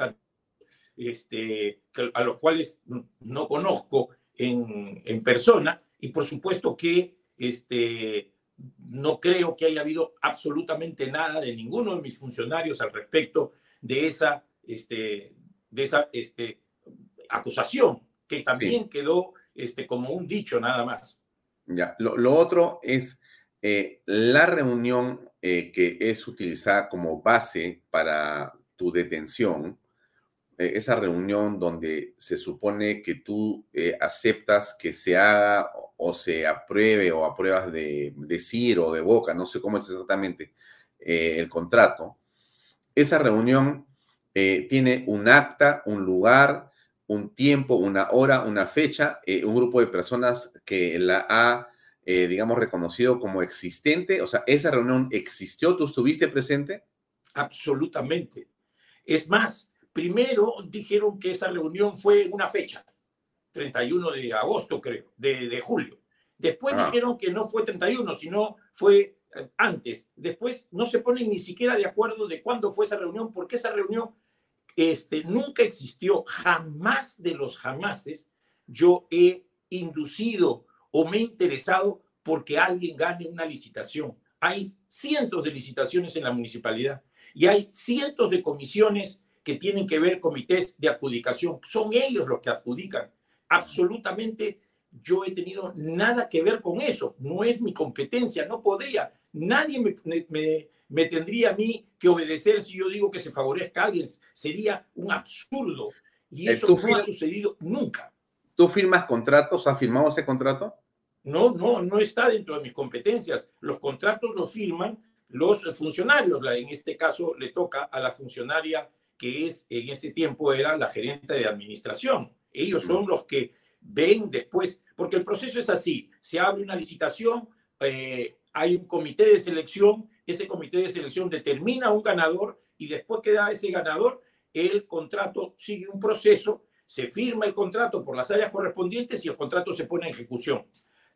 este, a los cuales no conozco en, en, persona, y por supuesto que este, no creo que haya habido absolutamente nada de ninguno de mis funcionarios al respecto de esa, este, de esa este, acusación, que también sí. quedó este, como un dicho nada más. Ya, lo, lo otro es eh, la reunión eh, que es utilizada como base para tu detención, esa reunión donde se supone que tú eh, aceptas que se haga o se apruebe o apruebas de decir o de boca, no sé cómo es exactamente eh, el contrato, esa reunión tiene un acta, un lugar, un tiempo, una hora, una fecha, eh, un grupo de personas que la ha, eh, digamos, reconocido como existente. O sea, ¿esa reunión existió? ¿Tú estuviste presente? Absolutamente. Es más, primero dijeron que esa reunión fue una fecha, 31 de agosto, creo, de, de julio. Después ah. dijeron que no fue 31, sino fue antes. Después no se ponen ni siquiera de acuerdo de cuándo fue esa reunión, porque esa reunión este, nunca existió, jamás de los jamases yo he inducido o me he interesado porque alguien gane una licitación. Hay cientos de licitaciones en la municipalidad y hay cientos de comisiones que tienen que ver comités de adjudicación. Son ellos los que adjudican. Absolutamente yo he tenido nada que ver con eso. No es mi competencia, no podría. Nadie me, me, me tendría a mí que obedecer si yo digo que se favorezca a alguien. Sería un absurdo. Y eso no ha sucedido nunca. ¿Tú firmas contratos? ¿Has firmado ese contrato? No, no, no está dentro de mis competencias. Los contratos los firman los funcionarios. En este caso le toca a la funcionaria que es en ese tiempo era la gerente de administración. Ellos son los que ven después, porque el proceso es así, se abre una licitación, eh, hay un comité de selección, ese comité de selección determina un ganador y después que da ese ganador, el contrato sigue un proceso, se firma el contrato por las áreas correspondientes y el contrato se pone en ejecución.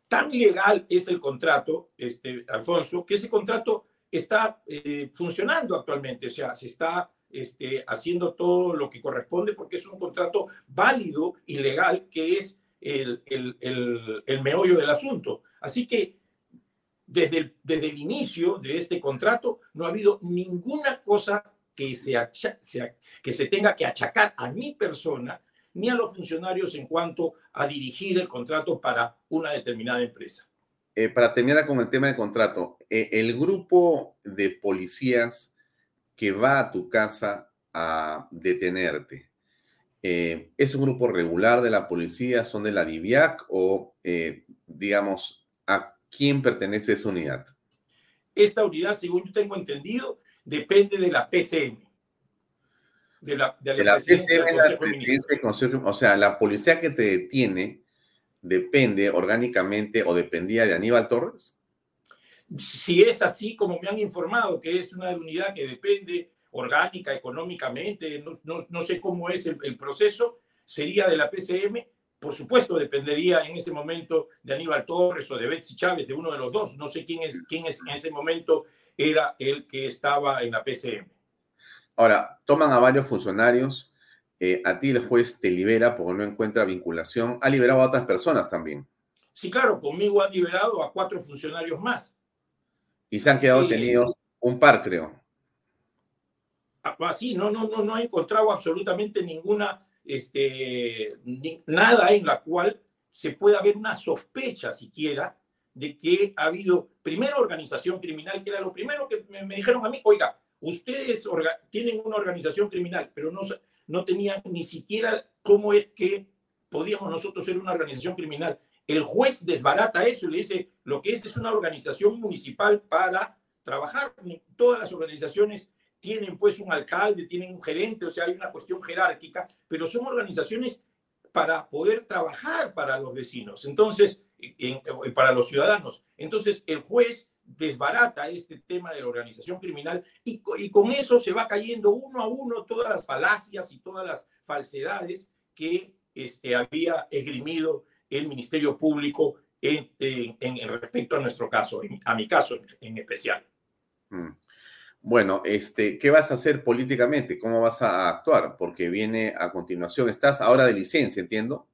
Tan legal es el contrato, este, Alfonso, que ese contrato está eh, funcionando actualmente, o sea, se está este, haciendo todo lo que corresponde porque es un contrato válido y legal que es el, el, el, el meollo del asunto. Así que desde el, desde el inicio de este contrato no ha habido ninguna cosa que se, acha- que se tenga que achacar a mi persona ni a los funcionarios en cuanto a dirigir el contrato para una determinada empresa. Eh, para terminar con el tema del contrato, eh, el grupo de policías que va a tu casa a detenerte, eh, ¿es un grupo regular de la policía? ¿Son de la DIVIAC o, eh, digamos, a quién pertenece esa unidad? Esta unidad, según yo tengo entendido, depende de la PCM. De la, de la PCM es la presidencia del Consejo- o sea, la policía que te detiene depende orgánicamente o dependía de Aníbal Torres. Si es así como me han informado, que es una unidad que depende orgánica, económicamente, no, no- no sé cómo es el, el proceso, sería de la PCM, por supuesto dependería en ese momento de Aníbal Torres o de Betsy Chávez, de uno de los dos, no sé quién es, quién es en ese momento era el que estaba en la PCM. Ahora, toman a varios funcionarios, eh, a ti el juez te libera porque no encuentra vinculación, ha liberado a otras personas también Sí, claro, conmigo han liberado a cuatro funcionarios más. Y se han quedado Sí. detenidos un par, creo. así, no, no, no, no he encontrado absolutamente ninguna, este, ni- nada en la cual se pueda haber una sospecha siquiera de que ha habido, primero, organización criminal, que era lo primero que me, me dijeron a mí, oiga, ustedes orga- tienen una organización criminal, pero no, no tenían ni siquiera cómo es que podíamos nosotros ser una organización criminal. El juez desbarata eso y le dice, lo que es es una organización municipal para trabajar. Todas las organizaciones tienen pues un alcalde, tienen un gerente, o sea, hay una cuestión jerárquica, pero son organizaciones para poder trabajar para los vecinos, entonces, en- en- para los ciudadanos. Entonces, el juez desbarata este tema de la organización criminal y con eso se va cayendo uno a uno todas las falacias y todas las falsedades que este, había esgrimido el Ministerio Público en, en- en respecto a nuestro caso, en- a mi caso en- especial. Mm. Bueno, este, ¿qué vas a hacer políticamente? ¿Cómo vas a actuar? Porque viene a continuación, estás ahora de licencia, entiendo.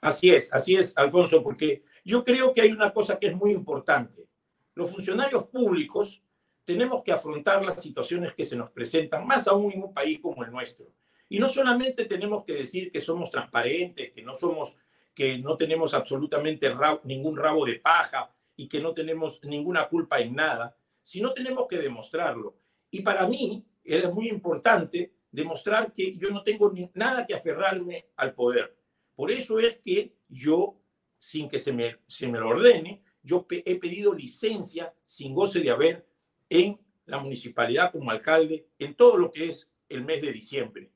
Así es, así es, Alfonso, porque yo creo que hay una cosa que es muy importante. Los funcionarios públicos tenemos que afrontar las situaciones que se nos presentan, más aún en un país como el nuestro. Y no solamente tenemos que decir que somos transparentes, que no somos, que no tenemos absolutamente ningún rabo de paja y que no tenemos ninguna culpa en nada, sino tenemos que demostrarlo. Y para mí era muy importante demostrar que yo no tengo nada que aferrarme al poder. Por eso es que yo, sin que se me, se me lo ordene, yo he pedido licencia sin goce de haber en la municipalidad como alcalde en todo lo que es el mes de diciembre.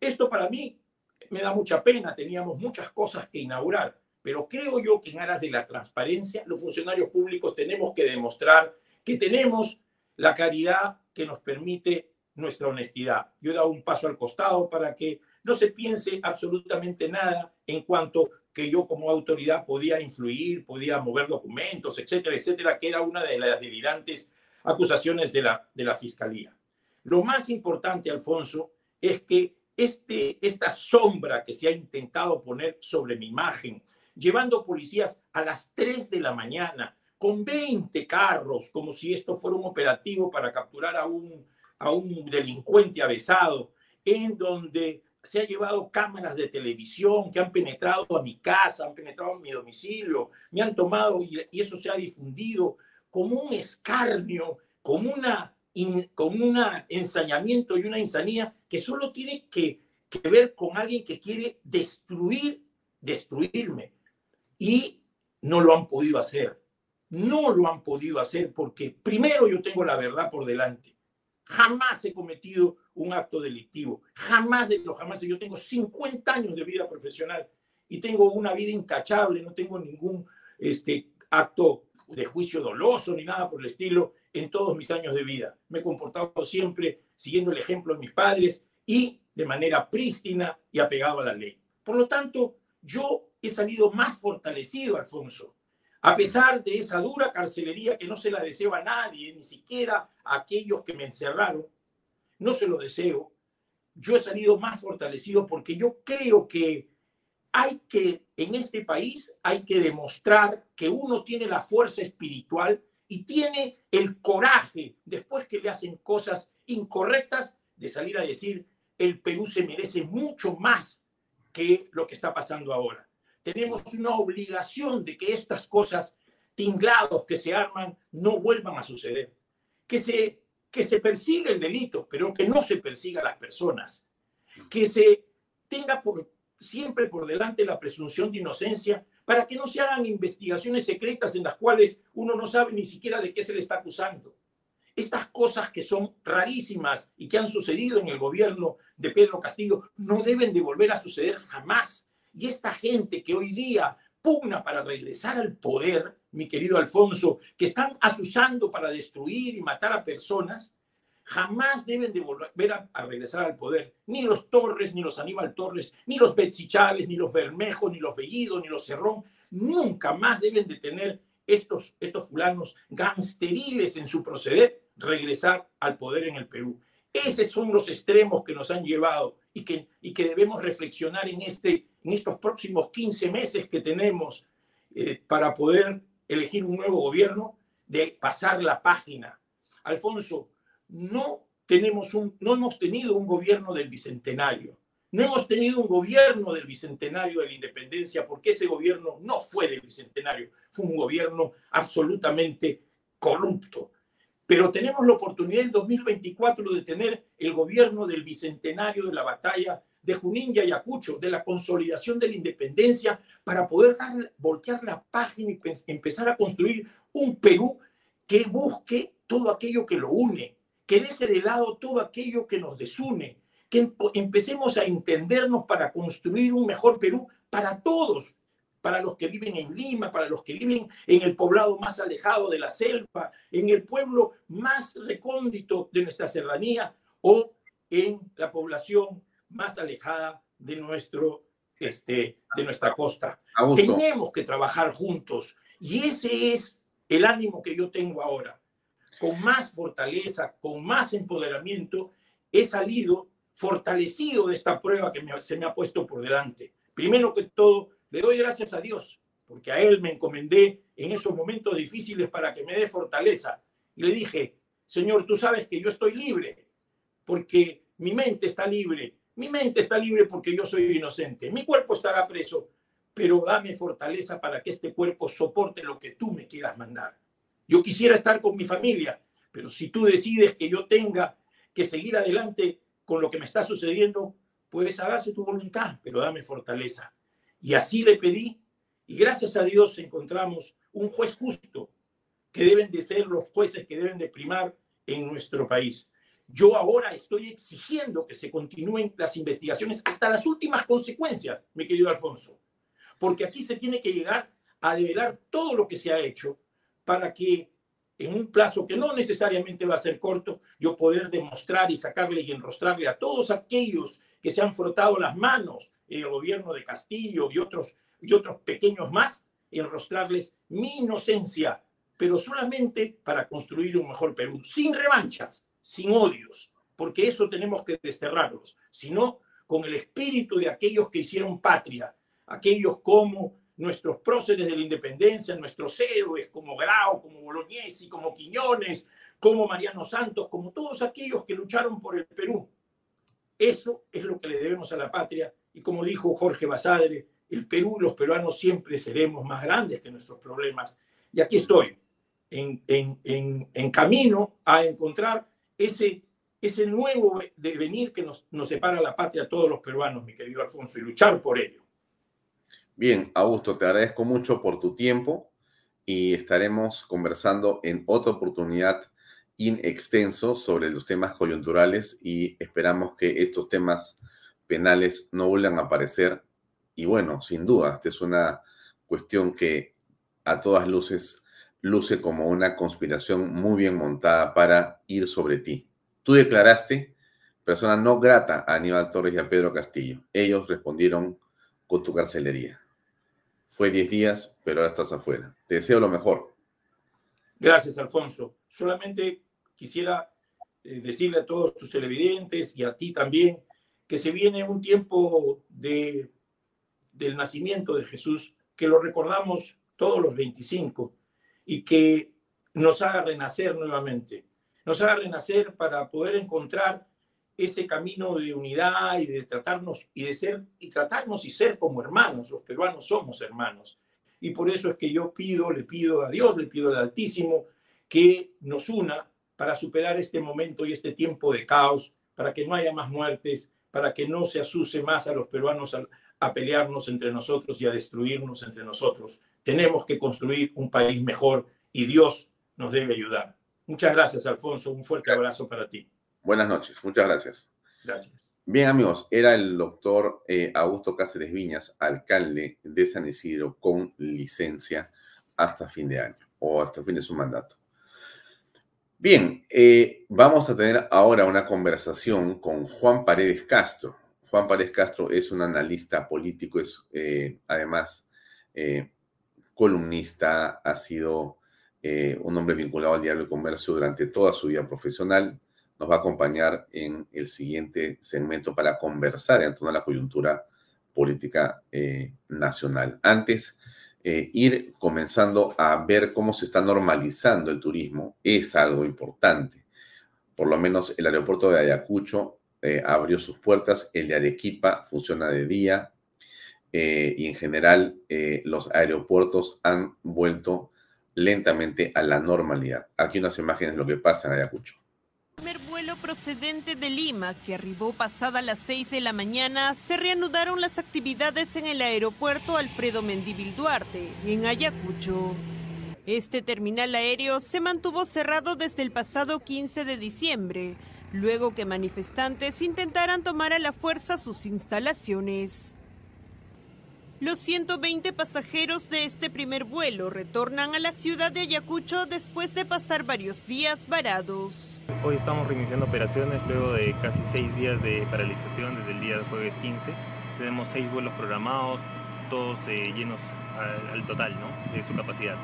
Esto para mí me da mucha pena, teníamos muchas cosas que inaugurar, pero creo yo que en aras de la transparencia, los funcionarios públicos tenemos que demostrar que tenemos la claridad que nos permite nuestra honestidad. Yo he dado un paso al costado para que no se piense absolutamente nada en cuanto que yo como autoridad podía influir, podía mover documentos, etcétera, etcétera, que era una de las delirantes acusaciones de la, de la fiscalía. Lo más importante, Alfonso, es que este, esta sombra que se ha intentado poner sobre mi imagen, llevando policías a las 3 de la mañana con 20 carros, como si esto fuera un operativo para capturar a un, a un delincuente avesado, en donde se ha llevado cámaras de televisión que han penetrado a mi casa, han penetrado a mi domicilio, me han tomado y, y eso se ha difundido como un escarnio, como una in- con un ensañamiento y una insanía que solo tiene que, que ver con alguien que quiere destruir, destruirme. Y no lo han podido hacer. No lo han podido hacer porque primero yo tengo la verdad por delante. Jamás he cometido un acto delictivo. Jamás de los jamás. Yo tengo 50 años de vida profesional y tengo una vida intachable. No tengo ningún este, acto de juicio doloso ni nada por el estilo en todos mis años de vida. Me he comportado siempre siguiendo el ejemplo de mis padres y de manera prístina y apegado a la ley. Por lo tanto, yo he salido más fortalecido, Alfonso, a pesar de esa dura carcelería que no se la deseo a nadie, ni siquiera a aquellos que me encerraron, no se lo deseo. Yo he salido más fortalecido porque yo creo que hay que, en este país, hay que demostrar que uno tiene la fuerza espiritual y tiene el coraje, después que le hacen cosas incorrectas, de salir a decir, el Perú se merece mucho más que lo que está pasando ahora. Tenemos una obligación de que estas cosas tinglados que se arman no vuelvan a suceder. Que se, que se persiga el delito, pero que no se persiga a las personas. Que se tenga siempre por delante la presunción de inocencia para que no se hagan investigaciones secretas en las cuales uno no sabe ni siquiera de qué se le está acusando. Estas cosas que son rarísimas y que han sucedido en el gobierno de Pedro Castillo no deben de volver a suceder jamás. Y esta gente que hoy día pugna para regresar al poder, mi querido Alfonso, que están asusando para destruir y matar a personas, jamás deben de volver a, regresar al poder. Ni los Torres, ni los Aníbal Torres, ni los Betsy Chávez, ni los Bermejo, ni los Bellido, ni los Cerrón, nunca más deben de tener estos, estos fulanos gangsteriles en su proceder regresar al poder en el Perú. Esos son los extremos que nos han llevado y que, y que debemos reflexionar en, este, en estos próximos 15 meses que tenemos eh, para poder elegir un nuevo gobierno, de pasar la página. Alfonso, no, tenemos un, no hemos tenido un gobierno del Bicentenario. No hemos tenido un gobierno del Bicentenario de la Independencia porque ese gobierno no fue del Bicentenario, fue un gobierno absolutamente corrupto. Pero tenemos la oportunidad en 2024 de tener el gobierno del Bicentenario de la batalla de Junín y Ayacucho, de la consolidación de la independencia, para poder dar, voltear la página y empezar a construir un Perú que busque todo aquello que lo une, que deje de lado todo aquello que nos desune, que empecemos a entendernos para construir un mejor Perú para todos, para los que viven en Lima, para los que viven en el poblado más alejado de la selva, en el pueblo más recóndito de nuestra serranía o en la población más alejada de, nuestro, este, de nuestra costa. Tenemos que trabajar juntos y ese es el ánimo que yo tengo ahora con más fortaleza, con más empoderamiento, he salido fortalecido de esta prueba que se me ha puesto por delante. Primero que todo, le doy gracias a Dios, porque a Él me encomendé en esos momentos difíciles para que me dé fortaleza. Y le dije, Señor, tú sabes que yo estoy libre, porque mi mente está libre. Mi mente está libre porque yo soy inocente. Mi cuerpo estará preso, pero dame fortaleza para que este cuerpo soporte lo que tú me quieras mandar. Yo quisiera estar con mi familia, pero si tú decides que yo tenga que seguir adelante con lo que me está sucediendo, puedes hágase tu voluntad, pero dame fortaleza. Y así le pedí, y gracias a Dios encontramos un juez justo, que deben de ser los jueces que deben de primar en nuestro país. Yo ahora estoy exigiendo que se continúen las investigaciones hasta las últimas consecuencias, mi querido Alfonso, porque aquí se tiene que llegar a develar todo lo que se ha hecho para que en un plazo que no necesariamente va a ser corto, yo poder demostrar y sacarle y enrostrarle a todos aquellos que se han frotado las manos en el gobierno de Castillo y otros, y otros pequeños más, enrostrarles mi inocencia, pero solamente para construir un mejor Perú, sin revanchas, sin odios, porque eso tenemos que desterrarlos, sino con el espíritu de aquellos que hicieron patria, aquellos como nuestros próceres de la independencia, nuestros héroes como Grau, como Bolognesi, como Quiñones, como Mariano Santos, como todos aquellos que lucharon por el Perú. Eso es lo que le debemos a la patria y como dijo Jorge Basadre, el Perú y los peruanos siempre seremos más grandes que nuestros problemas. Y aquí estoy, en, camino a encontrar ese, ese nuevo devenir que nos, nos separa la patria a todos los peruanos, mi querido Alfonso, y luchar por ello. Bien, Augusto, te agradezco mucho por tu tiempo y estaremos conversando en otra oportunidad in extenso sobre los temas coyunturales y esperamos que estos temas penales no vuelvan a aparecer. Y bueno, sin duda, esta es una cuestión que a todas luces luce como una conspiración muy bien montada para ir sobre ti. Tú declaraste persona no grata a Aníbal Torres y a Pedro Castillo. Ellos respondieron con tu carcelería. Fue 10 días, pero ahora estás afuera. Te deseo lo mejor. Gracias, Alfonso. Solamente quisiera eh, decirle a todos tus televidentes y a ti también que se viene un tiempo de, del nacimiento de Jesús, que lo recordamos todos los 25 y que nos haga renacer nuevamente. Nos haga renacer para poder encontrar ese camino de unidad y de tratarnos y de ser y tratarnos y ser como hermanos. Los peruanos somos hermanos. Y por eso es que yo pido, le pido a Dios, le pido al Altísimo que nos una para superar este momento y este tiempo de caos, para que no haya más muertes, para que no se asuce más a los peruanos a, a pelearnos entre nosotros y a destruirnos entre nosotros. Tenemos que construir un país mejor y Dios nos debe ayudar. Muchas gracias, Alfonso. Un fuerte abrazo para ti. Buenas noches, muchas gracias. Gracias. Bien, amigos, era el doctor eh, Augusto Cáceres Viñas, alcalde de San Isidro, con licencia hasta fin de año o hasta fin de su mandato. Bien, eh, vamos a tener ahora una conversación con Juan Paredes Castro. Juan Paredes Castro es un analista político, es eh, además columnista, ha sido un hombre vinculado al diario de comercio durante toda su vida profesional nos va a acompañar en el siguiente segmento para conversar en torno a la coyuntura política eh, nacional. Antes, eh, ir comenzando a ver cómo se está normalizando el turismo es algo importante. Por lo menos el aeropuerto de Ayacucho eh, abrió sus puertas, el de Arequipa funciona de día y en general los aeropuertos han vuelto lentamente a la normalidad. Aquí unas imágenes de lo que pasa en Ayacucho procedente de Lima, que arribó pasada las 6 de la mañana, se reanudaron las actividades en el aeropuerto Alfredo Mendívil Duarte, en Ayacucho. Este terminal aéreo se mantuvo cerrado desde el pasado 15 de diciembre, luego que manifestantes intentaran tomar a la fuerza sus instalaciones. Los 120 pasajeros de este primer vuelo retornan a la ciudad de Ayacucho después de pasar varios días varados. Hoy estamos reiniciando operaciones luego de casi seis días de paralización desde el día jueves 15. Tenemos seis vuelos programados, todos eh, llenos al, al total ¿no? de su capacidad.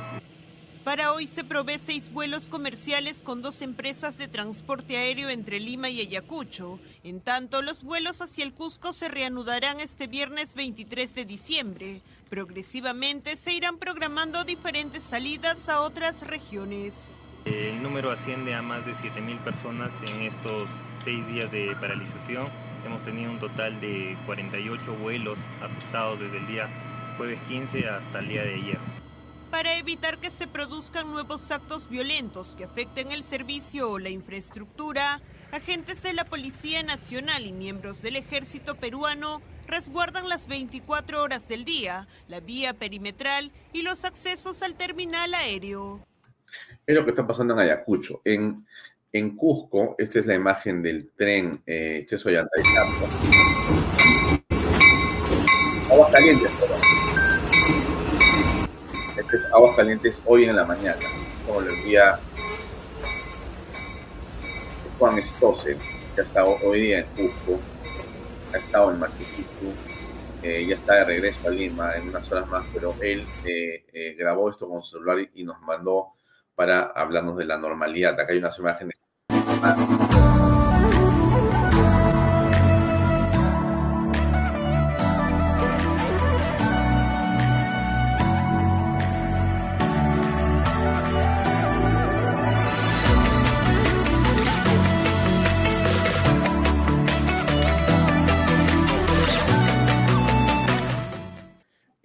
Para hoy se provee seis vuelos comerciales con dos empresas de transporte aéreo entre Lima y Ayacucho. En tanto, los vuelos hacia el Cusco se reanudarán este viernes 23 de diciembre. Progresivamente se irán programando diferentes salidas a otras regiones. El número asciende a más de 7.000 personas en estos seis días de paralización. Hemos tenido un total de 48 vuelos afectados desde el día jueves 15 hasta el día de ayer para evitar que se produzcan nuevos actos violentos que afecten el servicio o la infraestructura, agentes de la Policía Nacional y miembros del Ejército peruano resguardan las 24 horas del día, la vía perimetral y los accesos al terminal aéreo. Es lo que está pasando en Ayacucho. En, en Cusco, esta es la imagen del tren eh, Cheso Aguas calientes, aguas calientes hoy en la mañana, como el día Juan Estose, que ha estado hoy día en Cusco, ha estado en Machu Picchu, eh, ya está de regreso a Lima en unas horas más, pero él eh, eh, grabó esto con su celular y nos mandó para hablarnos de la normalidad. Acá hay unas imágenes.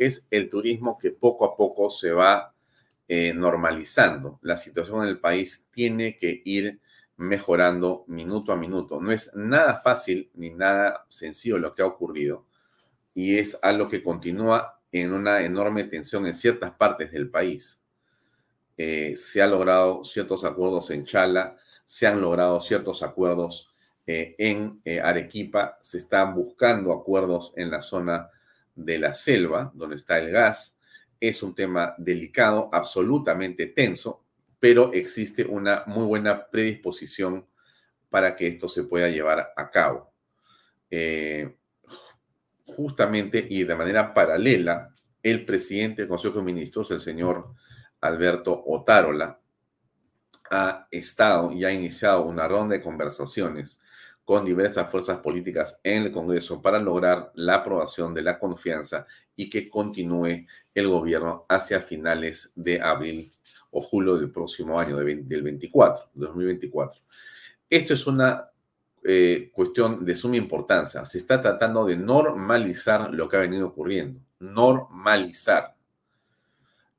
Es el turismo que poco a poco se va eh, normalizando. La situación en el país tiene que ir mejorando minuto a minuto. No es nada fácil ni nada sencillo lo que ha ocurrido y es algo que continúa en una enorme tensión en ciertas partes del país. eh, se han logrado ciertos acuerdos en Chala, se han logrado ciertos acuerdos eh, en Arequipa, se están buscando acuerdos en la zona de la selva, donde está el gas. Es un tema delicado, absolutamente tenso, pero existe una muy buena predisposición para que esto se pueda llevar a cabo. justamente y de manera paralela, el presidente del Consejo de Ministros, el señor Alberto Otárola, ha estado y ha iniciado una ronda de conversaciones con diversas fuerzas políticas en el Congreso para lograr la aprobación de la confianza y que continúe el gobierno hacia finales de abril o julio del próximo año, del 24, 2024. Esto es una eh, cuestión de suma importancia. Se está tratando de normalizar lo que ha venido ocurriendo. Normalizar.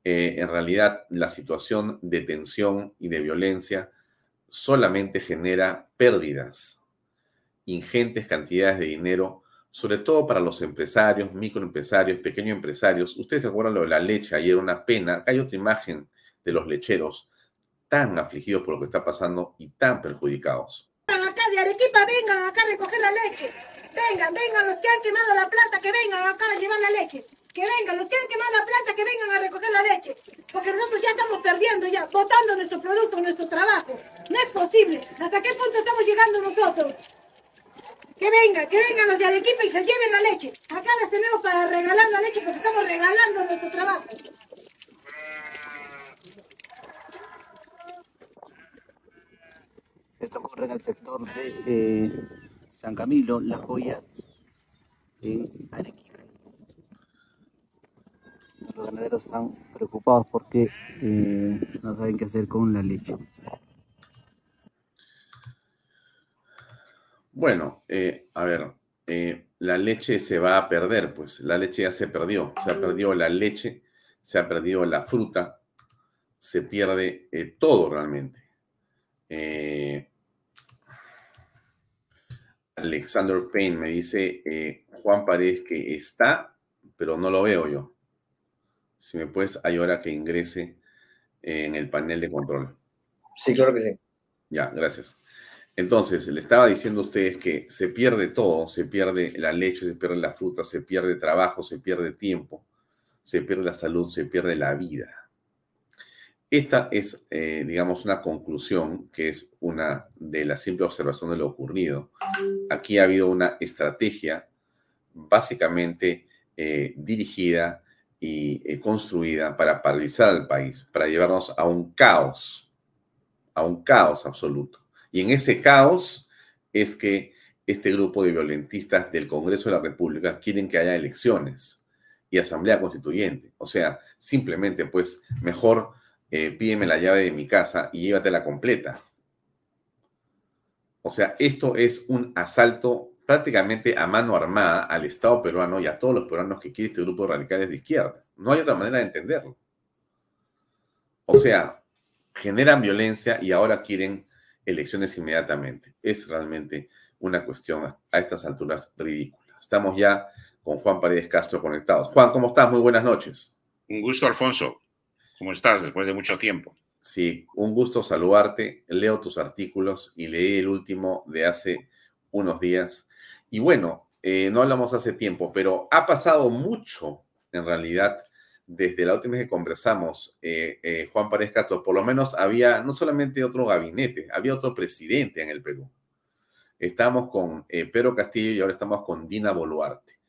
Eh, en realidad la situación de tensión y de violencia solamente genera pérdidas, ingentes cantidades de dinero, sobre todo para los empresarios, microempresarios, pequeños empresarios. Ustedes se acuerdan lo de la leche, ayer una pena, hay otra imagen de los lecheros tan afligidos por lo que está pasando y tan perjudicados. Acá de Arequipa vengan acá a recoger la leche. Vengan, vengan los que han quemado la planta, que vengan acá a llevar la leche que vengan, los que han quemado la planta, que vengan a recoger la leche. Porque nosotros ya estamos perdiendo, ya, botando nuestro producto, nuestro trabajo. No es posible. ¿Hasta qué punto estamos llegando nosotros? Que vengan, que vengan los de Arequipa y se lleven la leche. Acá las tenemos para regalar la leche porque estamos regalando nuestro trabajo. Esto ocurre en el sector de eh, San Camilo, La Joya, en Arequipa los ganaderos están preocupados porque eh, no saben qué hacer con la leche. Bueno, eh, a ver, eh, la leche se va a perder, pues la leche ya se perdió, se ha perdido la leche, se ha perdido la fruta, se pierde todo realmente. Alexander Payne me dice, Juan Paredes que está, pero no lo veo yo si me puedes ayudar a que ingrese en el panel de control. Sí, claro que sí. Ya, gracias. Entonces, le estaba diciendo a ustedes que se pierde todo, se pierde la leche, se pierde la fruta, se pierde trabajo, se pierde tiempo, se pierde la salud, se pierde la vida. Esta es, eh, digamos, una conclusión que es una de las simples observaciones de lo ocurrido. Aquí ha habido una estrategia básicamente eh, dirigida y eh, construida para paralizar al país, para llevarnos a un caos, a un caos absoluto. Y en ese caos es que este grupo de violentistas del Congreso de la República quieren que haya elecciones y asamblea constituyente. O sea, simplemente, pues, mejor eh, pídeme la llave de mi casa y llévatela completa. O sea, esto es un asalto prácticamente a mano armada al Estado peruano y a todos los peruanos que quiere este grupo de radicales de izquierda. No hay otra manera de entenderlo. O sea, generan violencia y ahora quieren elecciones inmediatamente. Es realmente una cuestión a estas alturas ridícula. Estamos ya con Juan Paredes Castro conectados. Juan, ¿cómo estás? Muy buenas noches. Un gusto, Alfonso. ¿Cómo estás después de mucho tiempo? Sí, un gusto saludarte. Leo tus artículos y leí el último de hace unos días y bueno, eh, no hablamos hace tiempo, pero ha pasado mucho en realidad desde la última vez que conversamos, eh, eh, Juan Párez Castro, por lo menos había no solamente otro gabinete, había otro presidente en el Perú. Estamos con Pedro Castillo y ahora estamos con Dina Boluarte.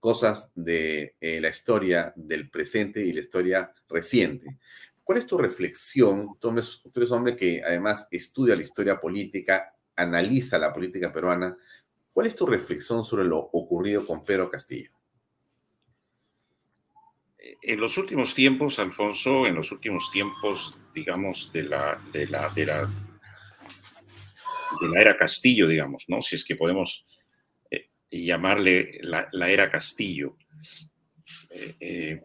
Cosas de la historia del presente y la historia reciente. ¿Cuál es tu reflexión? Tú eres, tú eres hombre que además estudia la historia política, analiza la política peruana. ¿Cuál es tu reflexión sobre lo ocurrido con Pedro Castillo? En los últimos tiempos, Alfonso, en los últimos tiempos, digamos, de la, de la, de la, de la era Castillo, digamos, ¿no? Si es que podemos eh, llamarle la, era Castillo. Eh, eh,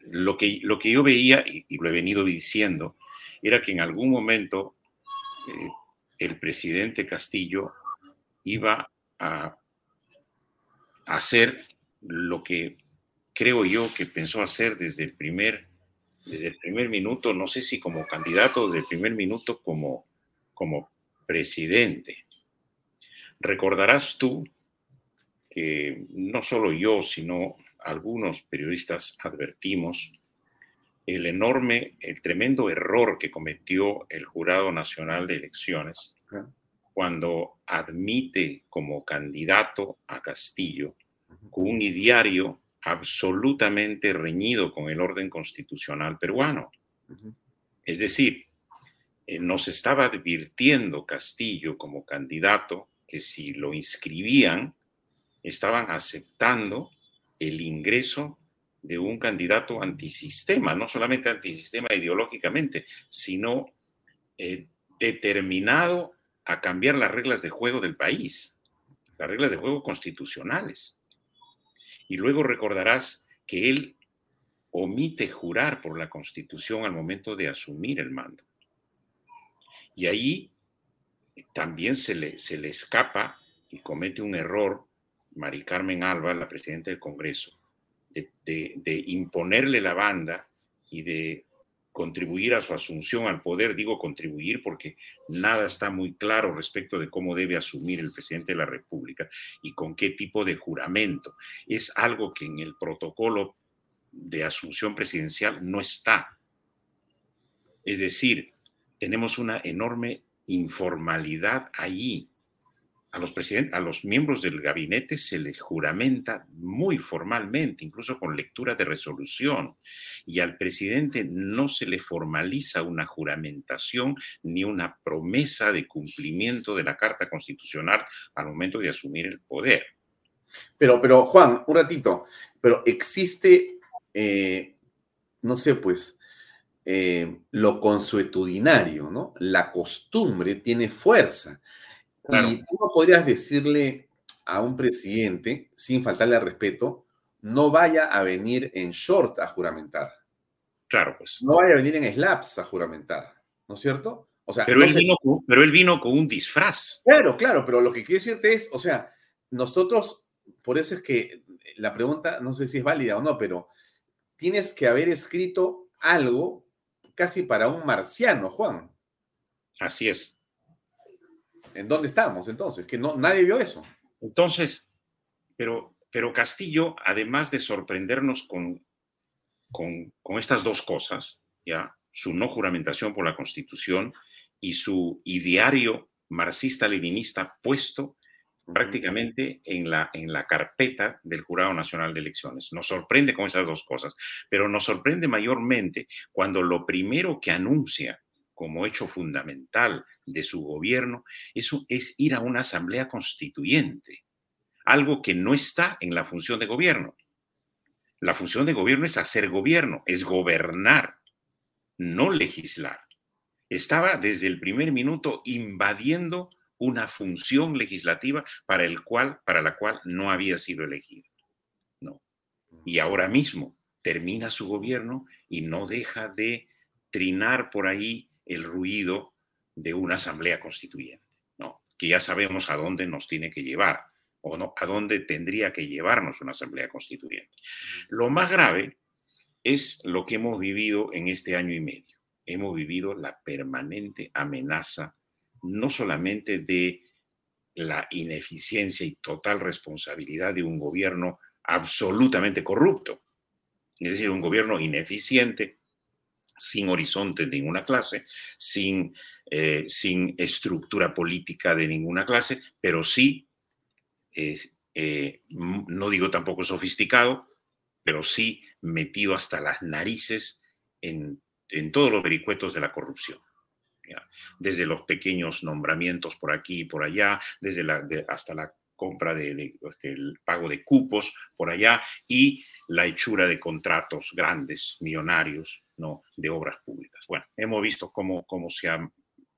lo, que, lo que yo veía, y, lo he venido diciendo, era que en algún momento el presidente Castillo iba a hacer lo que creo yo que pensó hacer desde el primer desde el primer minuto, no sé si como candidato, desde el primer minuto como, como presidente. Recordarás tú que no solo yo, sino algunos periodistas advertimos el enorme, el tremendo error que cometió el Jurado Nacional de Elecciones cuando admite como candidato a Castillo con un ideario absolutamente reñido con el orden constitucional peruano. Es decir, eh, nos estaba advirtiendo Castillo como candidato que si lo inscribían, estaban aceptando el ingreso de un candidato antisistema, no solamente antisistema ideológicamente, sino eh, determinado a cambiar las reglas de juego del país, las reglas de juego constitucionales. Y luego recordarás que él omite jurar por la constitución al momento de asumir el mando. Y ahí también se le, se le escapa y comete un error Mari Carmen Alba, la presidenta del Congreso, de, imponerle la banda y de contribuir a su asunción al poder. Digo contribuir porque nada está muy claro respecto de cómo debe asumir el presidente de la República y con qué tipo de juramento. Es algo que en el protocolo de asunción presidencial no está. Es decir, tenemos una enorme informalidad allí a los, a los miembros del gabinete se les juramenta muy formalmente, incluso con lectura de resolución, y al presidente no se le formaliza una juramentación ni una promesa de cumplimiento de la Carta Constitucional al momento de asumir el poder. Pero, pero Juan, un ratito, pero existe, eh, no sé, pues, eh, lo consuetudinario, ¿no? La costumbre tiene fuerza. Y tú no podrías decirle a un presidente, sin faltarle al respeto, no vaya a venir en short a juramentar. Claro, pues. No vaya a venir en slaps a juramentar, ¿no es cierto? O sea, pero, él vino con, pero él vino con un disfraz. Claro, claro, pero lo que quiero decirte es, o sea, nosotros, por eso es que la pregunta, no sé si es válida o no, pero tienes que haber escrito algo casi para un marciano, Juan. Así es. ¿En dónde estamos entonces? Que no, nadie vio eso. Entonces, pero, pero Castillo, además de sorprendernos con, con, con estas dos cosas, ya, su no juramentación por la Constitución y su ideario marxista-leninista puesto prácticamente en la, en la carpeta del Jurado Nacional de Elecciones. Nos sorprende con esas dos cosas, pero nos sorprende mayormente cuando lo primero que anuncia como hecho fundamental de su gobierno, eso es ir a una asamblea constituyente, algo que no está en la función de gobierno. La función de gobierno es hacer gobierno, es gobernar, no legislar. Estaba desde el primer minuto invadiendo una función legislativa para, el cual, para la cual no había sido elegido. No. Y ahora mismo termina su gobierno y no deja de trinar por ahí el ruido de una asamblea constituyente, ¿no? que ya sabemos a dónde nos tiene que llevar o no, a dónde tendría que llevarnos una asamblea constituyente. Lo más grave es lo que hemos vivido en este año y medio. Hemos vivido la permanente amenaza no solamente de la ineficiencia y total responsabilidad de un gobierno absolutamente corrupto, es decir, un gobierno ineficiente, sin horizonte de ninguna clase, sin, eh, sin estructura política de ninguna clase, pero sí, eh, no digo tampoco sofisticado, pero sí metido hasta las narices en, todos los vericuetos de la corrupción. Desde los pequeños nombramientos por aquí y por allá, desde hasta la compra de, este, el pago de cupos por allá y la hechura de contratos grandes, millonarios, ¿no? de obras públicas. Bueno, hemos visto cómo, cómo se ha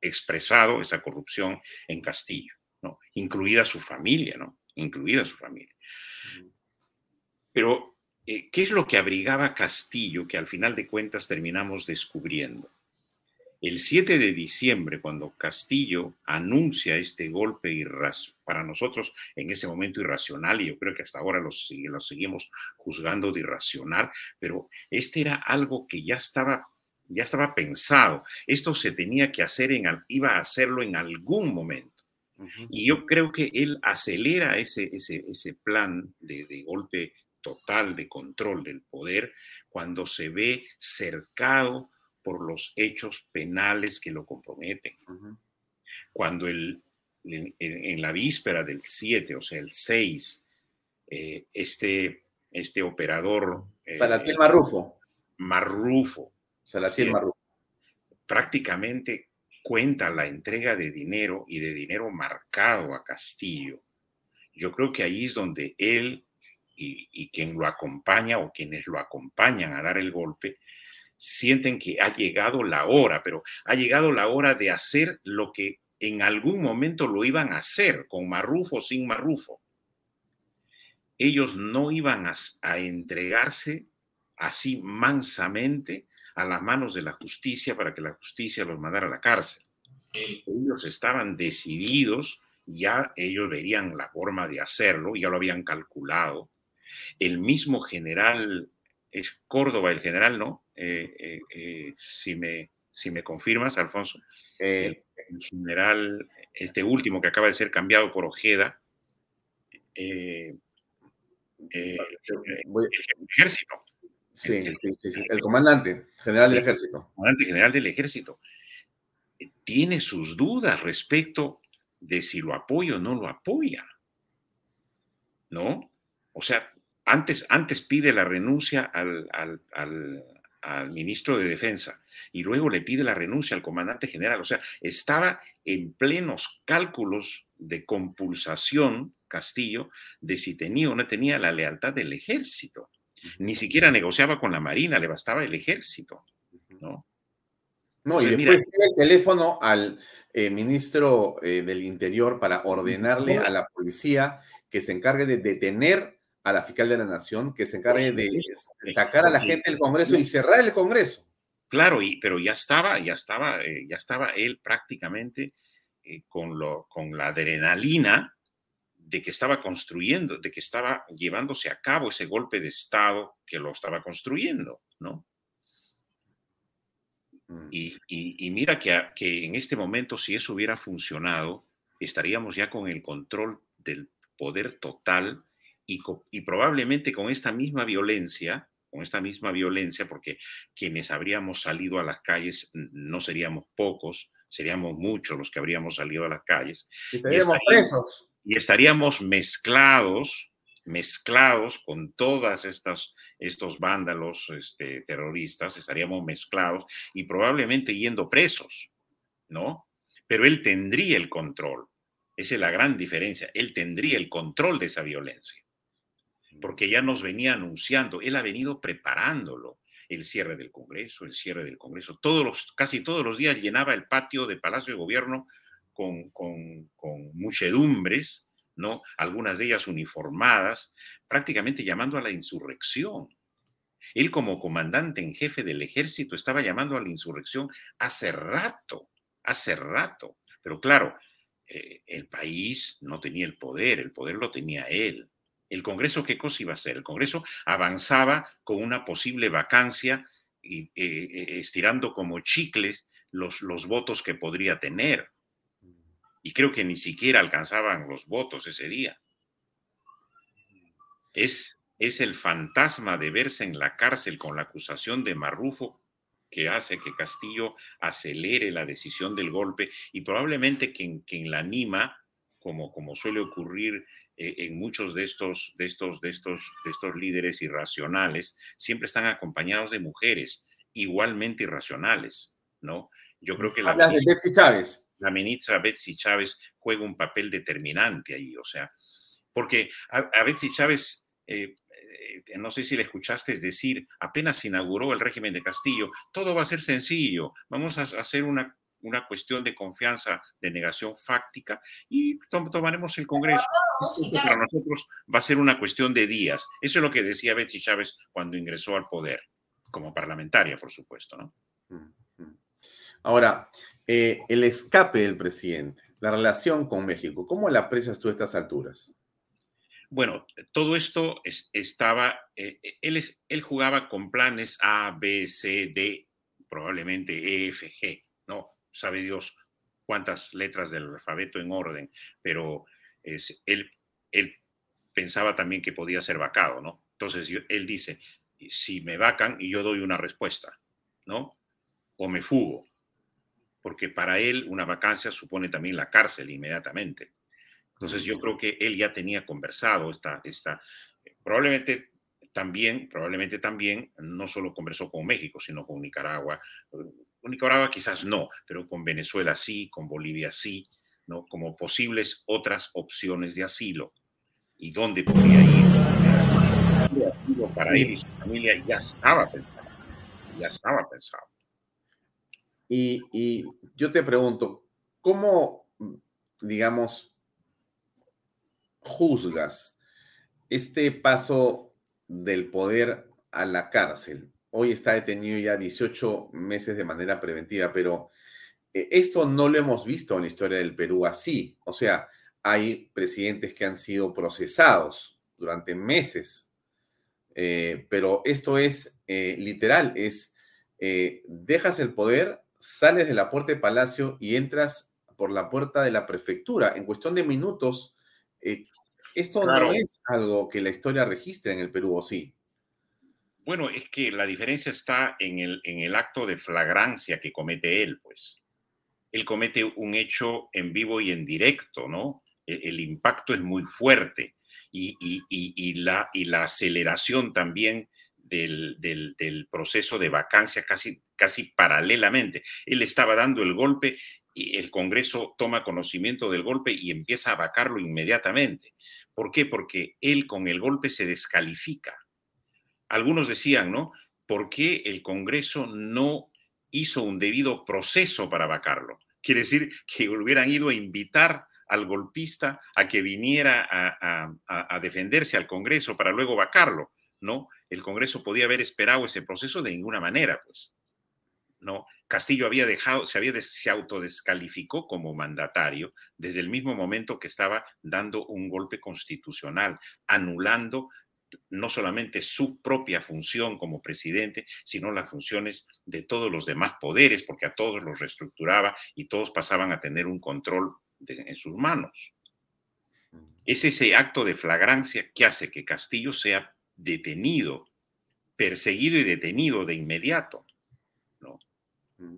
expresado esa corrupción en Castillo, ¿no? incluida su familia, ¿no? incluida su familia. Pero, eh, ¿qué es lo que abrigaba Castillo que al final de cuentas terminamos descubriendo? El 7 de diciembre, cuando Castillo anuncia este golpe para nosotros en ese momento irracional, y yo creo que hasta ahora lo, seguimos juzgando de irracional, pero este era algo que ya estaba, ya estaba pensado. Esto se tenía que hacer, en, iba a hacerlo en algún momento. Y yo creo que él acelera ese, ese, ese plan de, de golpe total de control del poder cuando se ve cercado por los hechos penales que lo comprometen. Cuando el, en, la víspera del 7, o sea, el 6, eh, este, este operador... eh, Salatiel Marrufo. Marrufo. Sí, Marrufo. prácticamente cuenta la entrega de dinero y de dinero marcado a Castillo. Yo creo que ahí es donde él y, y quien lo acompaña o quienes lo acompañan a dar el golpe sienten que ha llegado la hora, pero ha llegado la hora de hacer lo que en algún momento lo iban a hacer, con Marrufo o sin Marrufo. Ellos no iban a, a entregarse así mansamente a las manos de la justicia para que la justicia los mandara a la cárcel. Ellos estaban decididos, ya ellos verían la forma de hacerlo, ya lo habían calculado. El mismo general, es Córdoba el general, ¿no? Eh, eh, eh, si, me, si me confirmas, Alfonso, el, el general, este último que acaba de ser cambiado por Ojeda, eh, el ejército. Sí, sí, sí, sí. El comandante general del ejército. comandante general del ejército tiene sus dudas respecto de si lo apoya o no lo apoya. ¿No? O sea, antes, antes pide la renuncia al, al, al, al ministro de Defensa y luego le pide la renuncia al comandante general. O sea, estaba en plenos cálculos de compulsación Castillo de si tenía o no tenía la lealtad del ejército. Ni siquiera negociaba con la Marina, le bastaba el ejército. ¿no? No, y después mira, el teléfono al eh, ministro eh, del Interior para ordenarle a la policía que se encargue de detener a la fiscal de la Nación, que se encargue de sacar a la gente del Congreso y cerrar el Congreso. Claro, y, pero ya estaba, ya estaba, eh, ya estaba él prácticamente eh, con, lo, con la adrenalina de que estaba construyendo, de que estaba llevándose a cabo ese golpe de Estado que lo estaba construyendo, ¿no? Y, y- y mira que, a- que en este momento, si eso hubiera funcionado, estaríamos ya con el control del poder total y, probablemente con esta misma violencia, con esta misma violencia, porque quienes habríamos salido a las calles no seríamos pocos, seríamos muchos los que habríamos salido a las calles. Y estaríamos estaríamos- presos. y estaríamos mezclados, mezclados con todas estas estos vándalos este, terroristas, estaríamos mezclados y probablemente yendo presos, ¿no? Pero él tendría el control. Esa es la gran diferencia. Él tendría el control de esa violencia, porque ya nos venía anunciando, él ha venido preparándolo. El cierre del Congreso, el cierre del Congreso. Todos los, casi todos los días llenaba el patio de Palacio de Gobierno con, muchedumbres, ¿no? Algunas de ellas uniformadas, prácticamente llamando a la insurrección. Él como comandante en jefe del ejército estaba llamando a la insurrección hace rato, hace rato. Pero claro, eh, el país no tenía el poder, el poder lo tenía él. ¿El Congreso qué cosa iba a hacer? El Congreso avanzaba con una posible vacancia y eh, eh, estirando como chicles los, votos que podría tener. Y creo que ni siquiera alcanzaban los votos ese día. Es, es el fantasma de verse en la cárcel con la acusación de Marrufo que hace que Castillo acelere la decisión del golpe y probablemente quien, quien la anima, como, como suele ocurrir en muchos de estos, de, estos, de, estos, de estos líderes irracionales, siempre están acompañados de mujeres igualmente irracionales, ¿no? Yo creo que la Hablas de ministra- Betsy Chávez. la ministra Betsy Chávez juega un papel determinante ahí, o sea, porque a, a Betsy Chávez, eh, eh, no sé si le escuchaste decir, apenas inauguró el régimen de Castillo, todo va a ser sencillo, vamos a hacer una, una cuestión de confianza, de negación fáctica y to- tomaremos el Congreso. Para nosotros va a ser una cuestión de días. Eso es lo que decía Betsy Chávez cuando ingresó al poder, como parlamentaria, por supuesto, ¿no? Ahora, eh, el escape del presidente, la relación con México, ¿cómo la aprecias tú a estas alturas? Bueno, todo esto es- estaba, eh, él, es- él jugaba con planes A, B, C, D, probablemente E, F, G, ¿no? Sabe Dios cuántas letras del alfabeto en orden, pero él, pensaba también que podía ser vacado, ¿no? Entonces él dice, si me vacan y yo doy una respuesta, ¿no? O me fugo, porque para él una vacancia supone también la cárcel inmediatamente. Entonces yo creo que él ya tenía conversado esta, esta, probablemente también, probablemente también, no solo conversó con México, sino con Nicaragua. Con Nicaragua quizás no, pero con Venezuela sí, con Bolivia sí, ¿no? Como posibles otras opciones de asilo. ¿Y dónde podría ir? Asilo para él y su familia ya estaba pensado, ya estaba pensado. Y, y yo te pregunto, ¿cómo, digamos, juzgas este paso del poder a la cárcel? Hoy está detenido ya 18 meses de manera preventiva, pero esto no lo hemos visto en la historia del Perú así. O sea, hay presidentes que han sido procesados durante meses, eh, pero esto es eh, literal, es eh, dejas el poder, sales de la puerta de Palacio y entras por la puerta de la prefectura. En cuestión de minutos, esto no es algo que la historia registre en el Perú, ¿o sí? Bueno, es que la diferencia está en el, en el acto de flagrancia que comete él, pues. Él comete un hecho en vivo y en directo, ¿no? E- El, impacto es muy fuerte y, la, aceleración también del, del- del proceso de vacancia casi, casi paralelamente. Él estaba dando el golpe y el Congreso toma conocimiento del golpe y empieza a vacarlo inmediatamente. ¿Por qué? Porque él con el golpe se descalifica algunos decían, ¿no? ¿Por qué el Congreso no hizo un debido proceso para vacarlo? Quiere decir que hubieran ido a invitar al golpista a que viniera a, defenderse al Congreso para luego vacarlo, ¿no? El Congreso podía haber esperado ese proceso de ninguna manera, pues. ¿no? Castillo había dejado, se había se autodescalificó como mandatario desde el mismo momento que estaba dando un golpe constitucional, anulando no solamente su propia función como presidente, sino las funciones de todos los demás poderes, porque a todos los reestructuraba y todos pasaban a tener un control de- en sus manos. Es ese acto de flagrancia que hace que Castillo sea detenido, perseguido y detenido de inmediato. ¿no?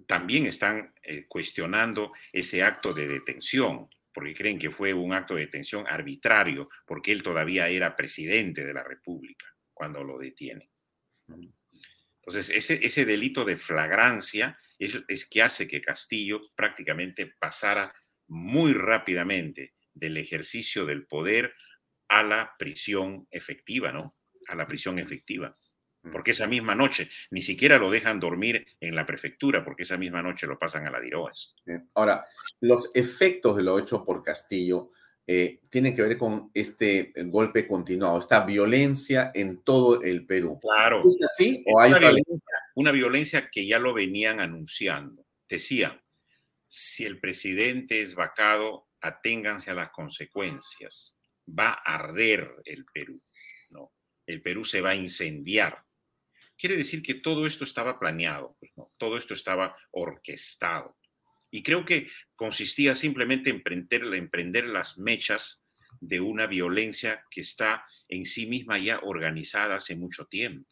También están eh, cuestionando ese acto de detención, porque creen que fue un acto de detención arbitrario, porque él todavía era presidente de la República cuando lo detiene. Entonces, ese, ese delito de flagrancia es, es que hace que Castillo prácticamente pasara muy rápidamente del ejercicio del poder a la prisión efectiva, ¿no? A la prisión efectiva. Porque esa misma noche ni siquiera lo dejan dormir en la prefectura, porque esa misma noche lo pasan a la Diroes. Bien. Ahora, los efectos de lo hecho por Castillo eh, tienen que ver con este golpe continuado, esta violencia en todo el Perú. Claro. ¿Es así Es o hay una, violencia, una violencia que ya lo venían anunciando. Decían, si el presidente es vacado, aténganse a las consecuencias. Va a arder el Perú, ¿no? El Perú se va a incendiar. Quiere decir que todo esto estaba planeado, pues, todo esto estaba orquestado. Y creo que consistía simplemente en prender, en las mechas de una violencia que está en sí misma ya organizada hace mucho tiempo.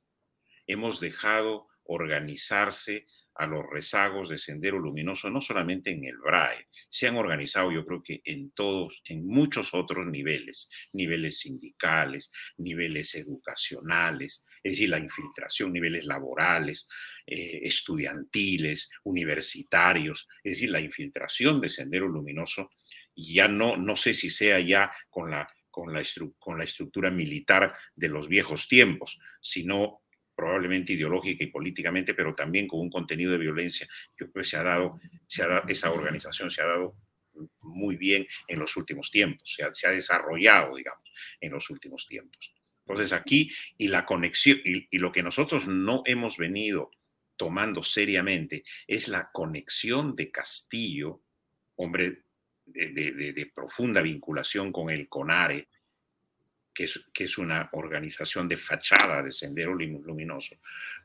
Hemos dejado organizarse a los rezagos de Sendero Luminoso, no solamente en el BRAE, se han organizado yo creo que en todos, en muchos otros niveles, niveles sindicales, niveles educacionales, es decir, la infiltración, niveles laborales, eh, estudiantiles, universitarios, es decir, la infiltración de Sendero Luminoso, ya no, no sé si sea ya con la, con la, con la estructura militar de los viejos tiempos, sino probablemente ideológica y políticamente, pero también con un contenido de violencia. Yo creo que se ha dado, se ha dado esa organización se ha dado muy bien en los últimos tiempos, se ha, se ha desarrollado, digamos, en los últimos tiempos. Entonces aquí, y la conexión, y, lo que nosotros no hemos venido tomando seriamente es la conexión de Castillo, hombre de, profunda vinculación con el CONARE, que es, una organización de fachada de Sendero Luminoso.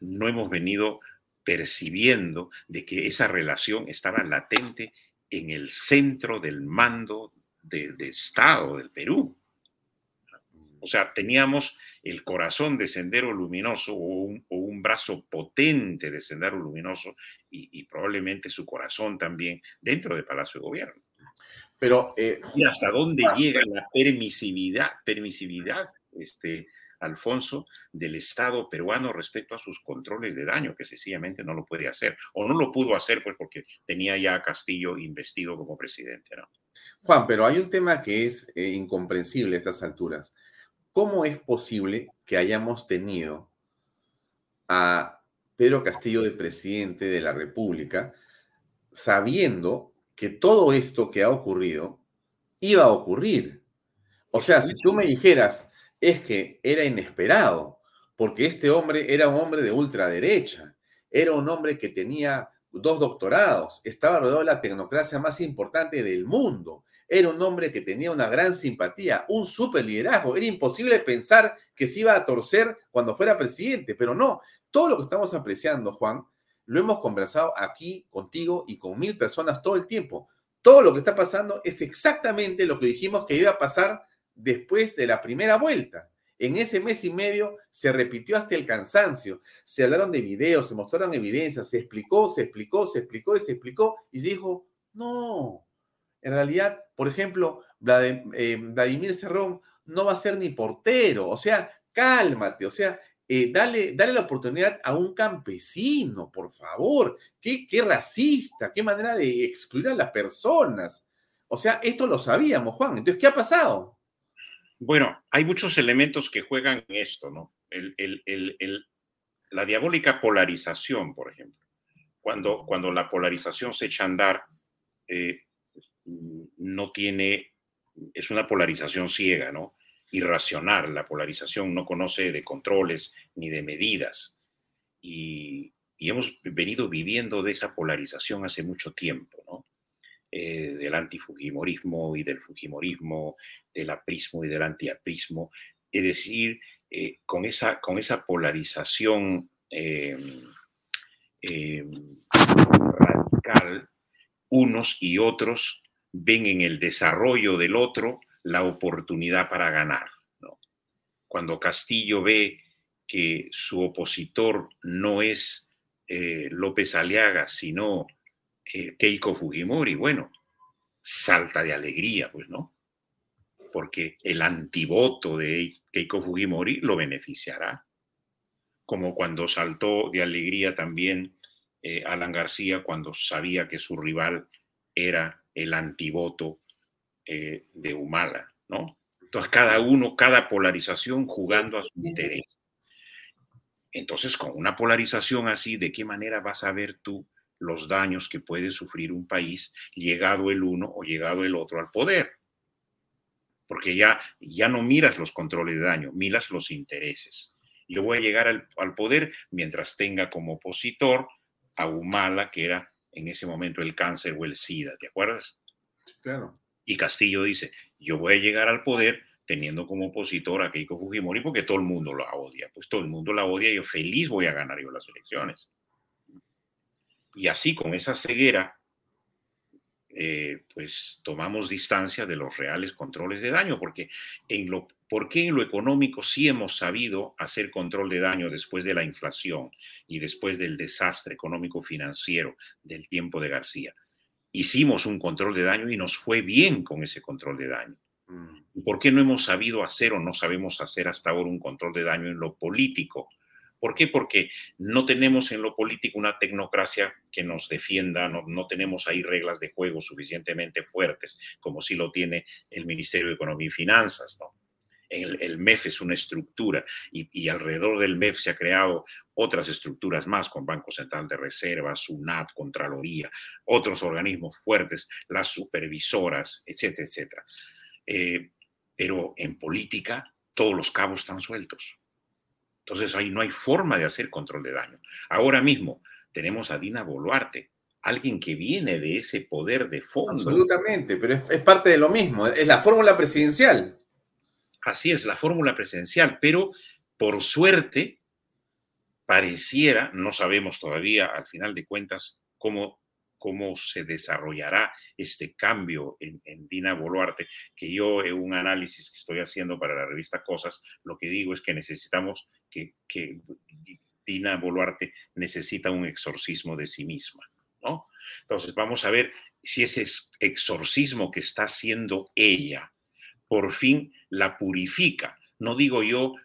No hemos venido percibiendo de que esa relación estaba latente en el centro del mando de Estado del Perú. O sea, teníamos el corazón de Sendero Luminoso o un, o un brazo potente de Sendero Luminoso y, y probablemente su corazón también dentro del Palacio de Gobierno. Pero, eh, ¿Y hasta dónde llega la permisividad, permisividad, este, Alfonso, del Estado peruano respecto a sus controles de daño, que sencillamente no lo puede hacer? O no lo pudo hacer pues porque tenía ya a Castillo investido como presidente, ¿no? Juan, pero hay un tema que es eh, incomprensible a estas alturas. ¿Cómo es posible que hayamos tenido a Pedro Castillo de presidente de la República sabiendo que todo esto que ha ocurrido iba a ocurrir? O sea, si tú me dijeras, es que era inesperado, porque este hombre era un hombre de ultraderecha, era un hombre que tenía dos doctorados, estaba rodeado de la tecnocracia más importante del mundo, era un hombre que tenía una gran simpatía, un super liderazgo. Era imposible pensar que se iba a torcer cuando fuera presidente, pero no. Todo lo que estamos apreciando, Juan, lo hemos conversado aquí contigo y con mil personas todo el tiempo. Todo lo que está pasando es exactamente lo que dijimos que iba a pasar después de la primera vuelta. En ese mes y medio se repitió hasta el cansancio. Se hablaron de videos, se mostraron evidencias, se explicó, se explicó, se explicó y se explicó y se dijo, no, en realidad, por ejemplo, eh, Vladimir Cerrón no va a ser ni portero. O sea, cálmate, o sea, eh, dale, dale la oportunidad a un campesino, por favor. Qué, qué racista, qué manera de excluir a las personas. O sea, esto lo sabíamos, Juan. Entonces, ¿qué ha pasado? Bueno, hay muchos elementos que juegan esto, ¿no? La diabólica polarización, por ejemplo. Cuando, cuando la polarización se echa a andar, eh, no tiene, es una polarización ciega, ¿no? Irracional. La polarización no conoce de controles ni de medidas. Y, y hemos venido viviendo de esa polarización hace mucho tiempo, ¿no? Eh, del antifujimorismo y del fujimorismo, del aprismo y del antiaprismo, es decir, eh, con, esa, con esa polarización eh, eh, radical, unos y otros ven en el desarrollo del otro la oportunidad para ganar. Cuando Castillo ve que su opositor no es eh, López Aliaga, sino eh, Keiko Fujimori, bueno, salta de alegría, pues, ¿no? Porque el antivoto de Keiko Fujimori lo beneficiará. Como cuando saltó de alegría también eh, Alan García cuando sabía que su rival era el antivoto eh, de Humala, ¿no? Entonces, cada uno, cada polarización jugando a su interés. Entonces, con una polarización así, ¿de qué manera vas a ver tú los daños que puede sufrir un país llegado el uno o llegado el otro al poder? Porque ya, ya no miras los controles de daño, miras los intereses. Yo voy a llegar al, al poder mientras tenga como opositor a Humala, que era en ese momento el cáncer o el SIDA, ¿te acuerdas? Claro. Y Castillo dice, yo voy a llegar al poder teniendo como opositor a Keiko Fujimori porque todo el mundo la odia. Pues todo el mundo la odia y yo feliz voy a ganar yo las elecciones. Y así, con esa ceguera, eh, pues tomamos distancia de los reales controles de daño, porque en lo, ¿por qué en lo económico sí hemos sabido hacer control de daño después de la inflación y después del desastre económico financiero del tiempo de García? Hicimos un control de daño y nos fue bien con ese control de daño. ¿Y por qué no hemos sabido hacer o no sabemos hacer hasta ahora un control de daño en lo político? ¿Por qué? Porque no tenemos en lo político una tecnocracia que nos defienda, no, tenemos ahí reglas de juego suficientemente fuertes como sí lo tiene el Ministerio de Economía y Finanzas. El, MEF es una estructura y, alrededor del MEF se ha creado otras estructuras más con Banco Central de Reserva, SUNAT, Contraloría, otros organismos fuertes, las supervisoras, etcétera, etcétera. Eh, pero en política todos los cabos están sueltos. Entonces ahí no hay forma de hacer control de daño. Ahora mismo, tenemos a Dina Boluarte, alguien que viene de ese poder de fondo. Absolutamente, pero es, es parte de lo mismo, es la fórmula presidencial. Así es, la fórmula presidencial, pero por suerte pareciera, no sabemos todavía al final de cuentas cómo, cómo se desarrollará este cambio en, en, Dina Boluarte, que yo en un análisis que estoy haciendo para la revista Cosas, lo que digo es que necesitamos que, que Dina Boluarte necesita un exorcismo de sí misma. ¿no? Entonces vamos a ver si ese exorcismo que está haciendo ella por fin la purifica. No digo yo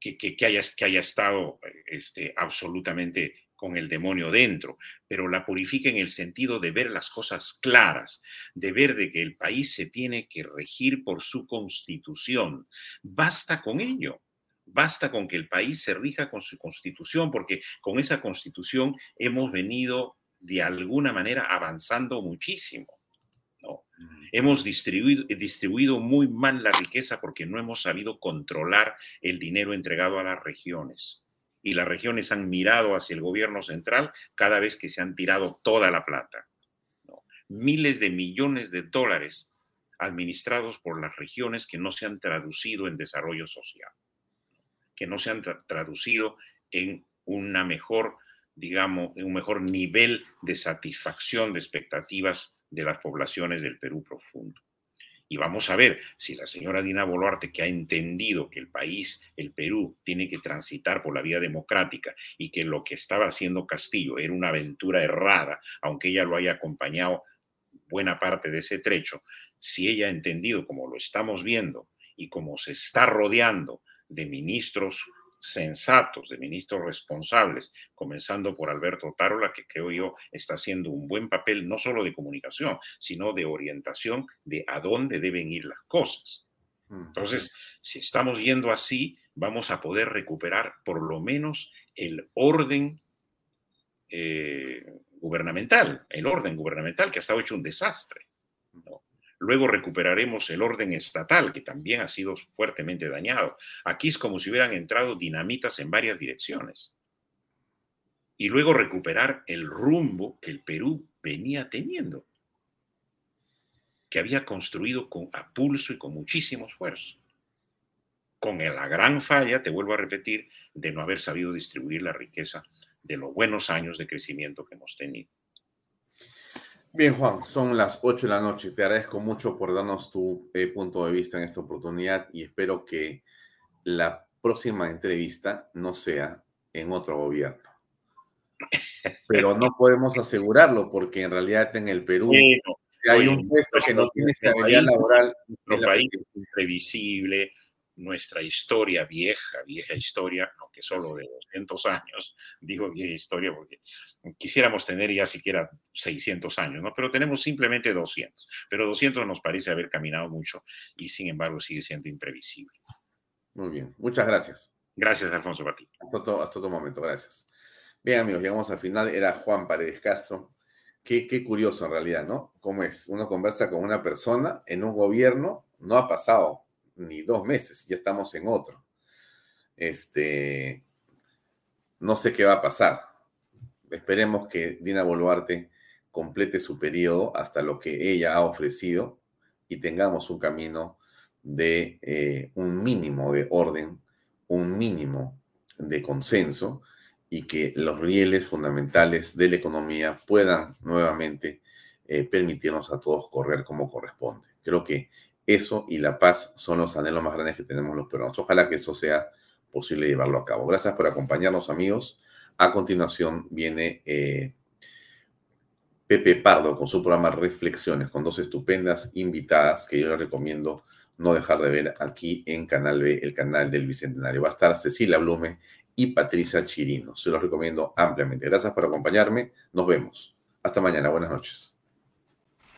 que, que, que haya, que haya estado este, absolutamente con el demonio dentro, pero la purifica en el sentido de ver las cosas claras, de ver de que el país se tiene que regir por su constitución. Basta con ello. Basta con que el país se rija con su constitución, porque con esa constitución hemos venido de alguna manera avanzando muchísimo. ¿no? Hemos distribuido, distribuido muy mal la riqueza porque no hemos sabido controlar el dinero entregado a las regiones. Y las regiones han mirado hacia el gobierno central cada vez que se han tirado toda la plata. ¿no? Miles de millones de dólares administrados por las regiones que no se han traducido en desarrollo social, que no se han tra traducido en una mejor digamos, un mejor nivel de satisfacción de expectativas de las poblaciones del Perú profundo. Y vamos a ver si la señora Dina Boluarte, que ha entendido que el país, el Perú, tiene que transitar por la vía democrática y que lo que estaba haciendo Castillo era una aventura errada, aunque ella lo haya acompañado buena parte de ese trecho, si ella ha entendido, como lo estamos viendo, y como se está rodeando de ministros sensatos, de ministros responsables, comenzando por Alberto Tarola, que creo yo está haciendo un buen papel no solo de comunicación, sino de orientación de a dónde deben ir las cosas. Entonces, si estamos yendo así, vamos a poder recuperar por lo menos el orden eh, gubernamental, el orden gubernamental que ha estado hecho un desastre. ¿no? Luego recuperaremos el orden estatal, que también ha sido fuertemente dañado. Aquí es como si hubieran entrado dinamitas en varias direcciones. Y luego recuperar el rumbo que el Perú venía teniendo, que había construido con a pulso y con muchísimo esfuerzo. Con la gran falla, te vuelvo a repetir, de no haber sabido distribuir la riqueza de los buenos años de crecimiento que hemos tenido. Bien, Juan, son las 8 de la noche. Te agradezco mucho por darnos tu eh, punto de vista en esta oportunidad y espero que la próxima entrevista no sea en otro gobierno. Pero no podemos asegurarlo porque en realidad en el Perú Bueno, hay un puesto que no tiene estabilidad laboral. Nuestro país es imprevisible, nuestra historia vieja, vieja historia, aunque solo de 200 años, digo vieja historia porque quisiéramos tener ya siquiera 600 años, ¿no? Pero tenemos simplemente 200. Pero 200 nos parece haber caminado mucho y sin embargo sigue siendo imprevisible. Muy bien, muchas gracias. Gracias, Alfonso Batí. Hasta otro, hasta otro momento, gracias. Bien, amigos, llegamos al final. Era Juan Paredes Castro. Qué, qué curioso en realidad, ¿no? ¿Cómo es? Uno conversa con una persona en un gobierno, no ha pasado ni dos meses, ya estamos en otro. Este, no sé qué va a pasar. Esperemos que Dina Boluarte complete su periodo hasta lo que ella ha ofrecido y tengamos un camino de eh, un mínimo de orden, un mínimo de consenso y que los rieles fundamentales de la economía puedan nuevamente eh, permitirnos a todos correr como corresponde. Creo que eso y la paz son los anhelos más grandes que tenemos los peruanos. Ojalá que eso sea posible llevarlo a cabo. Gracias por acompañarnos, amigos. A continuación viene eh, Pepe Pardo con su programa Reflexiones, con dos estupendas invitadas que yo les recomiendo no dejar de ver aquí en Canal B, el canal del Bicentenario. Va a estar Cecilia Blume y Patricia Chirino. Se los recomiendo ampliamente. Gracias por acompañarme. Nos vemos. Hasta mañana. Buenas noches.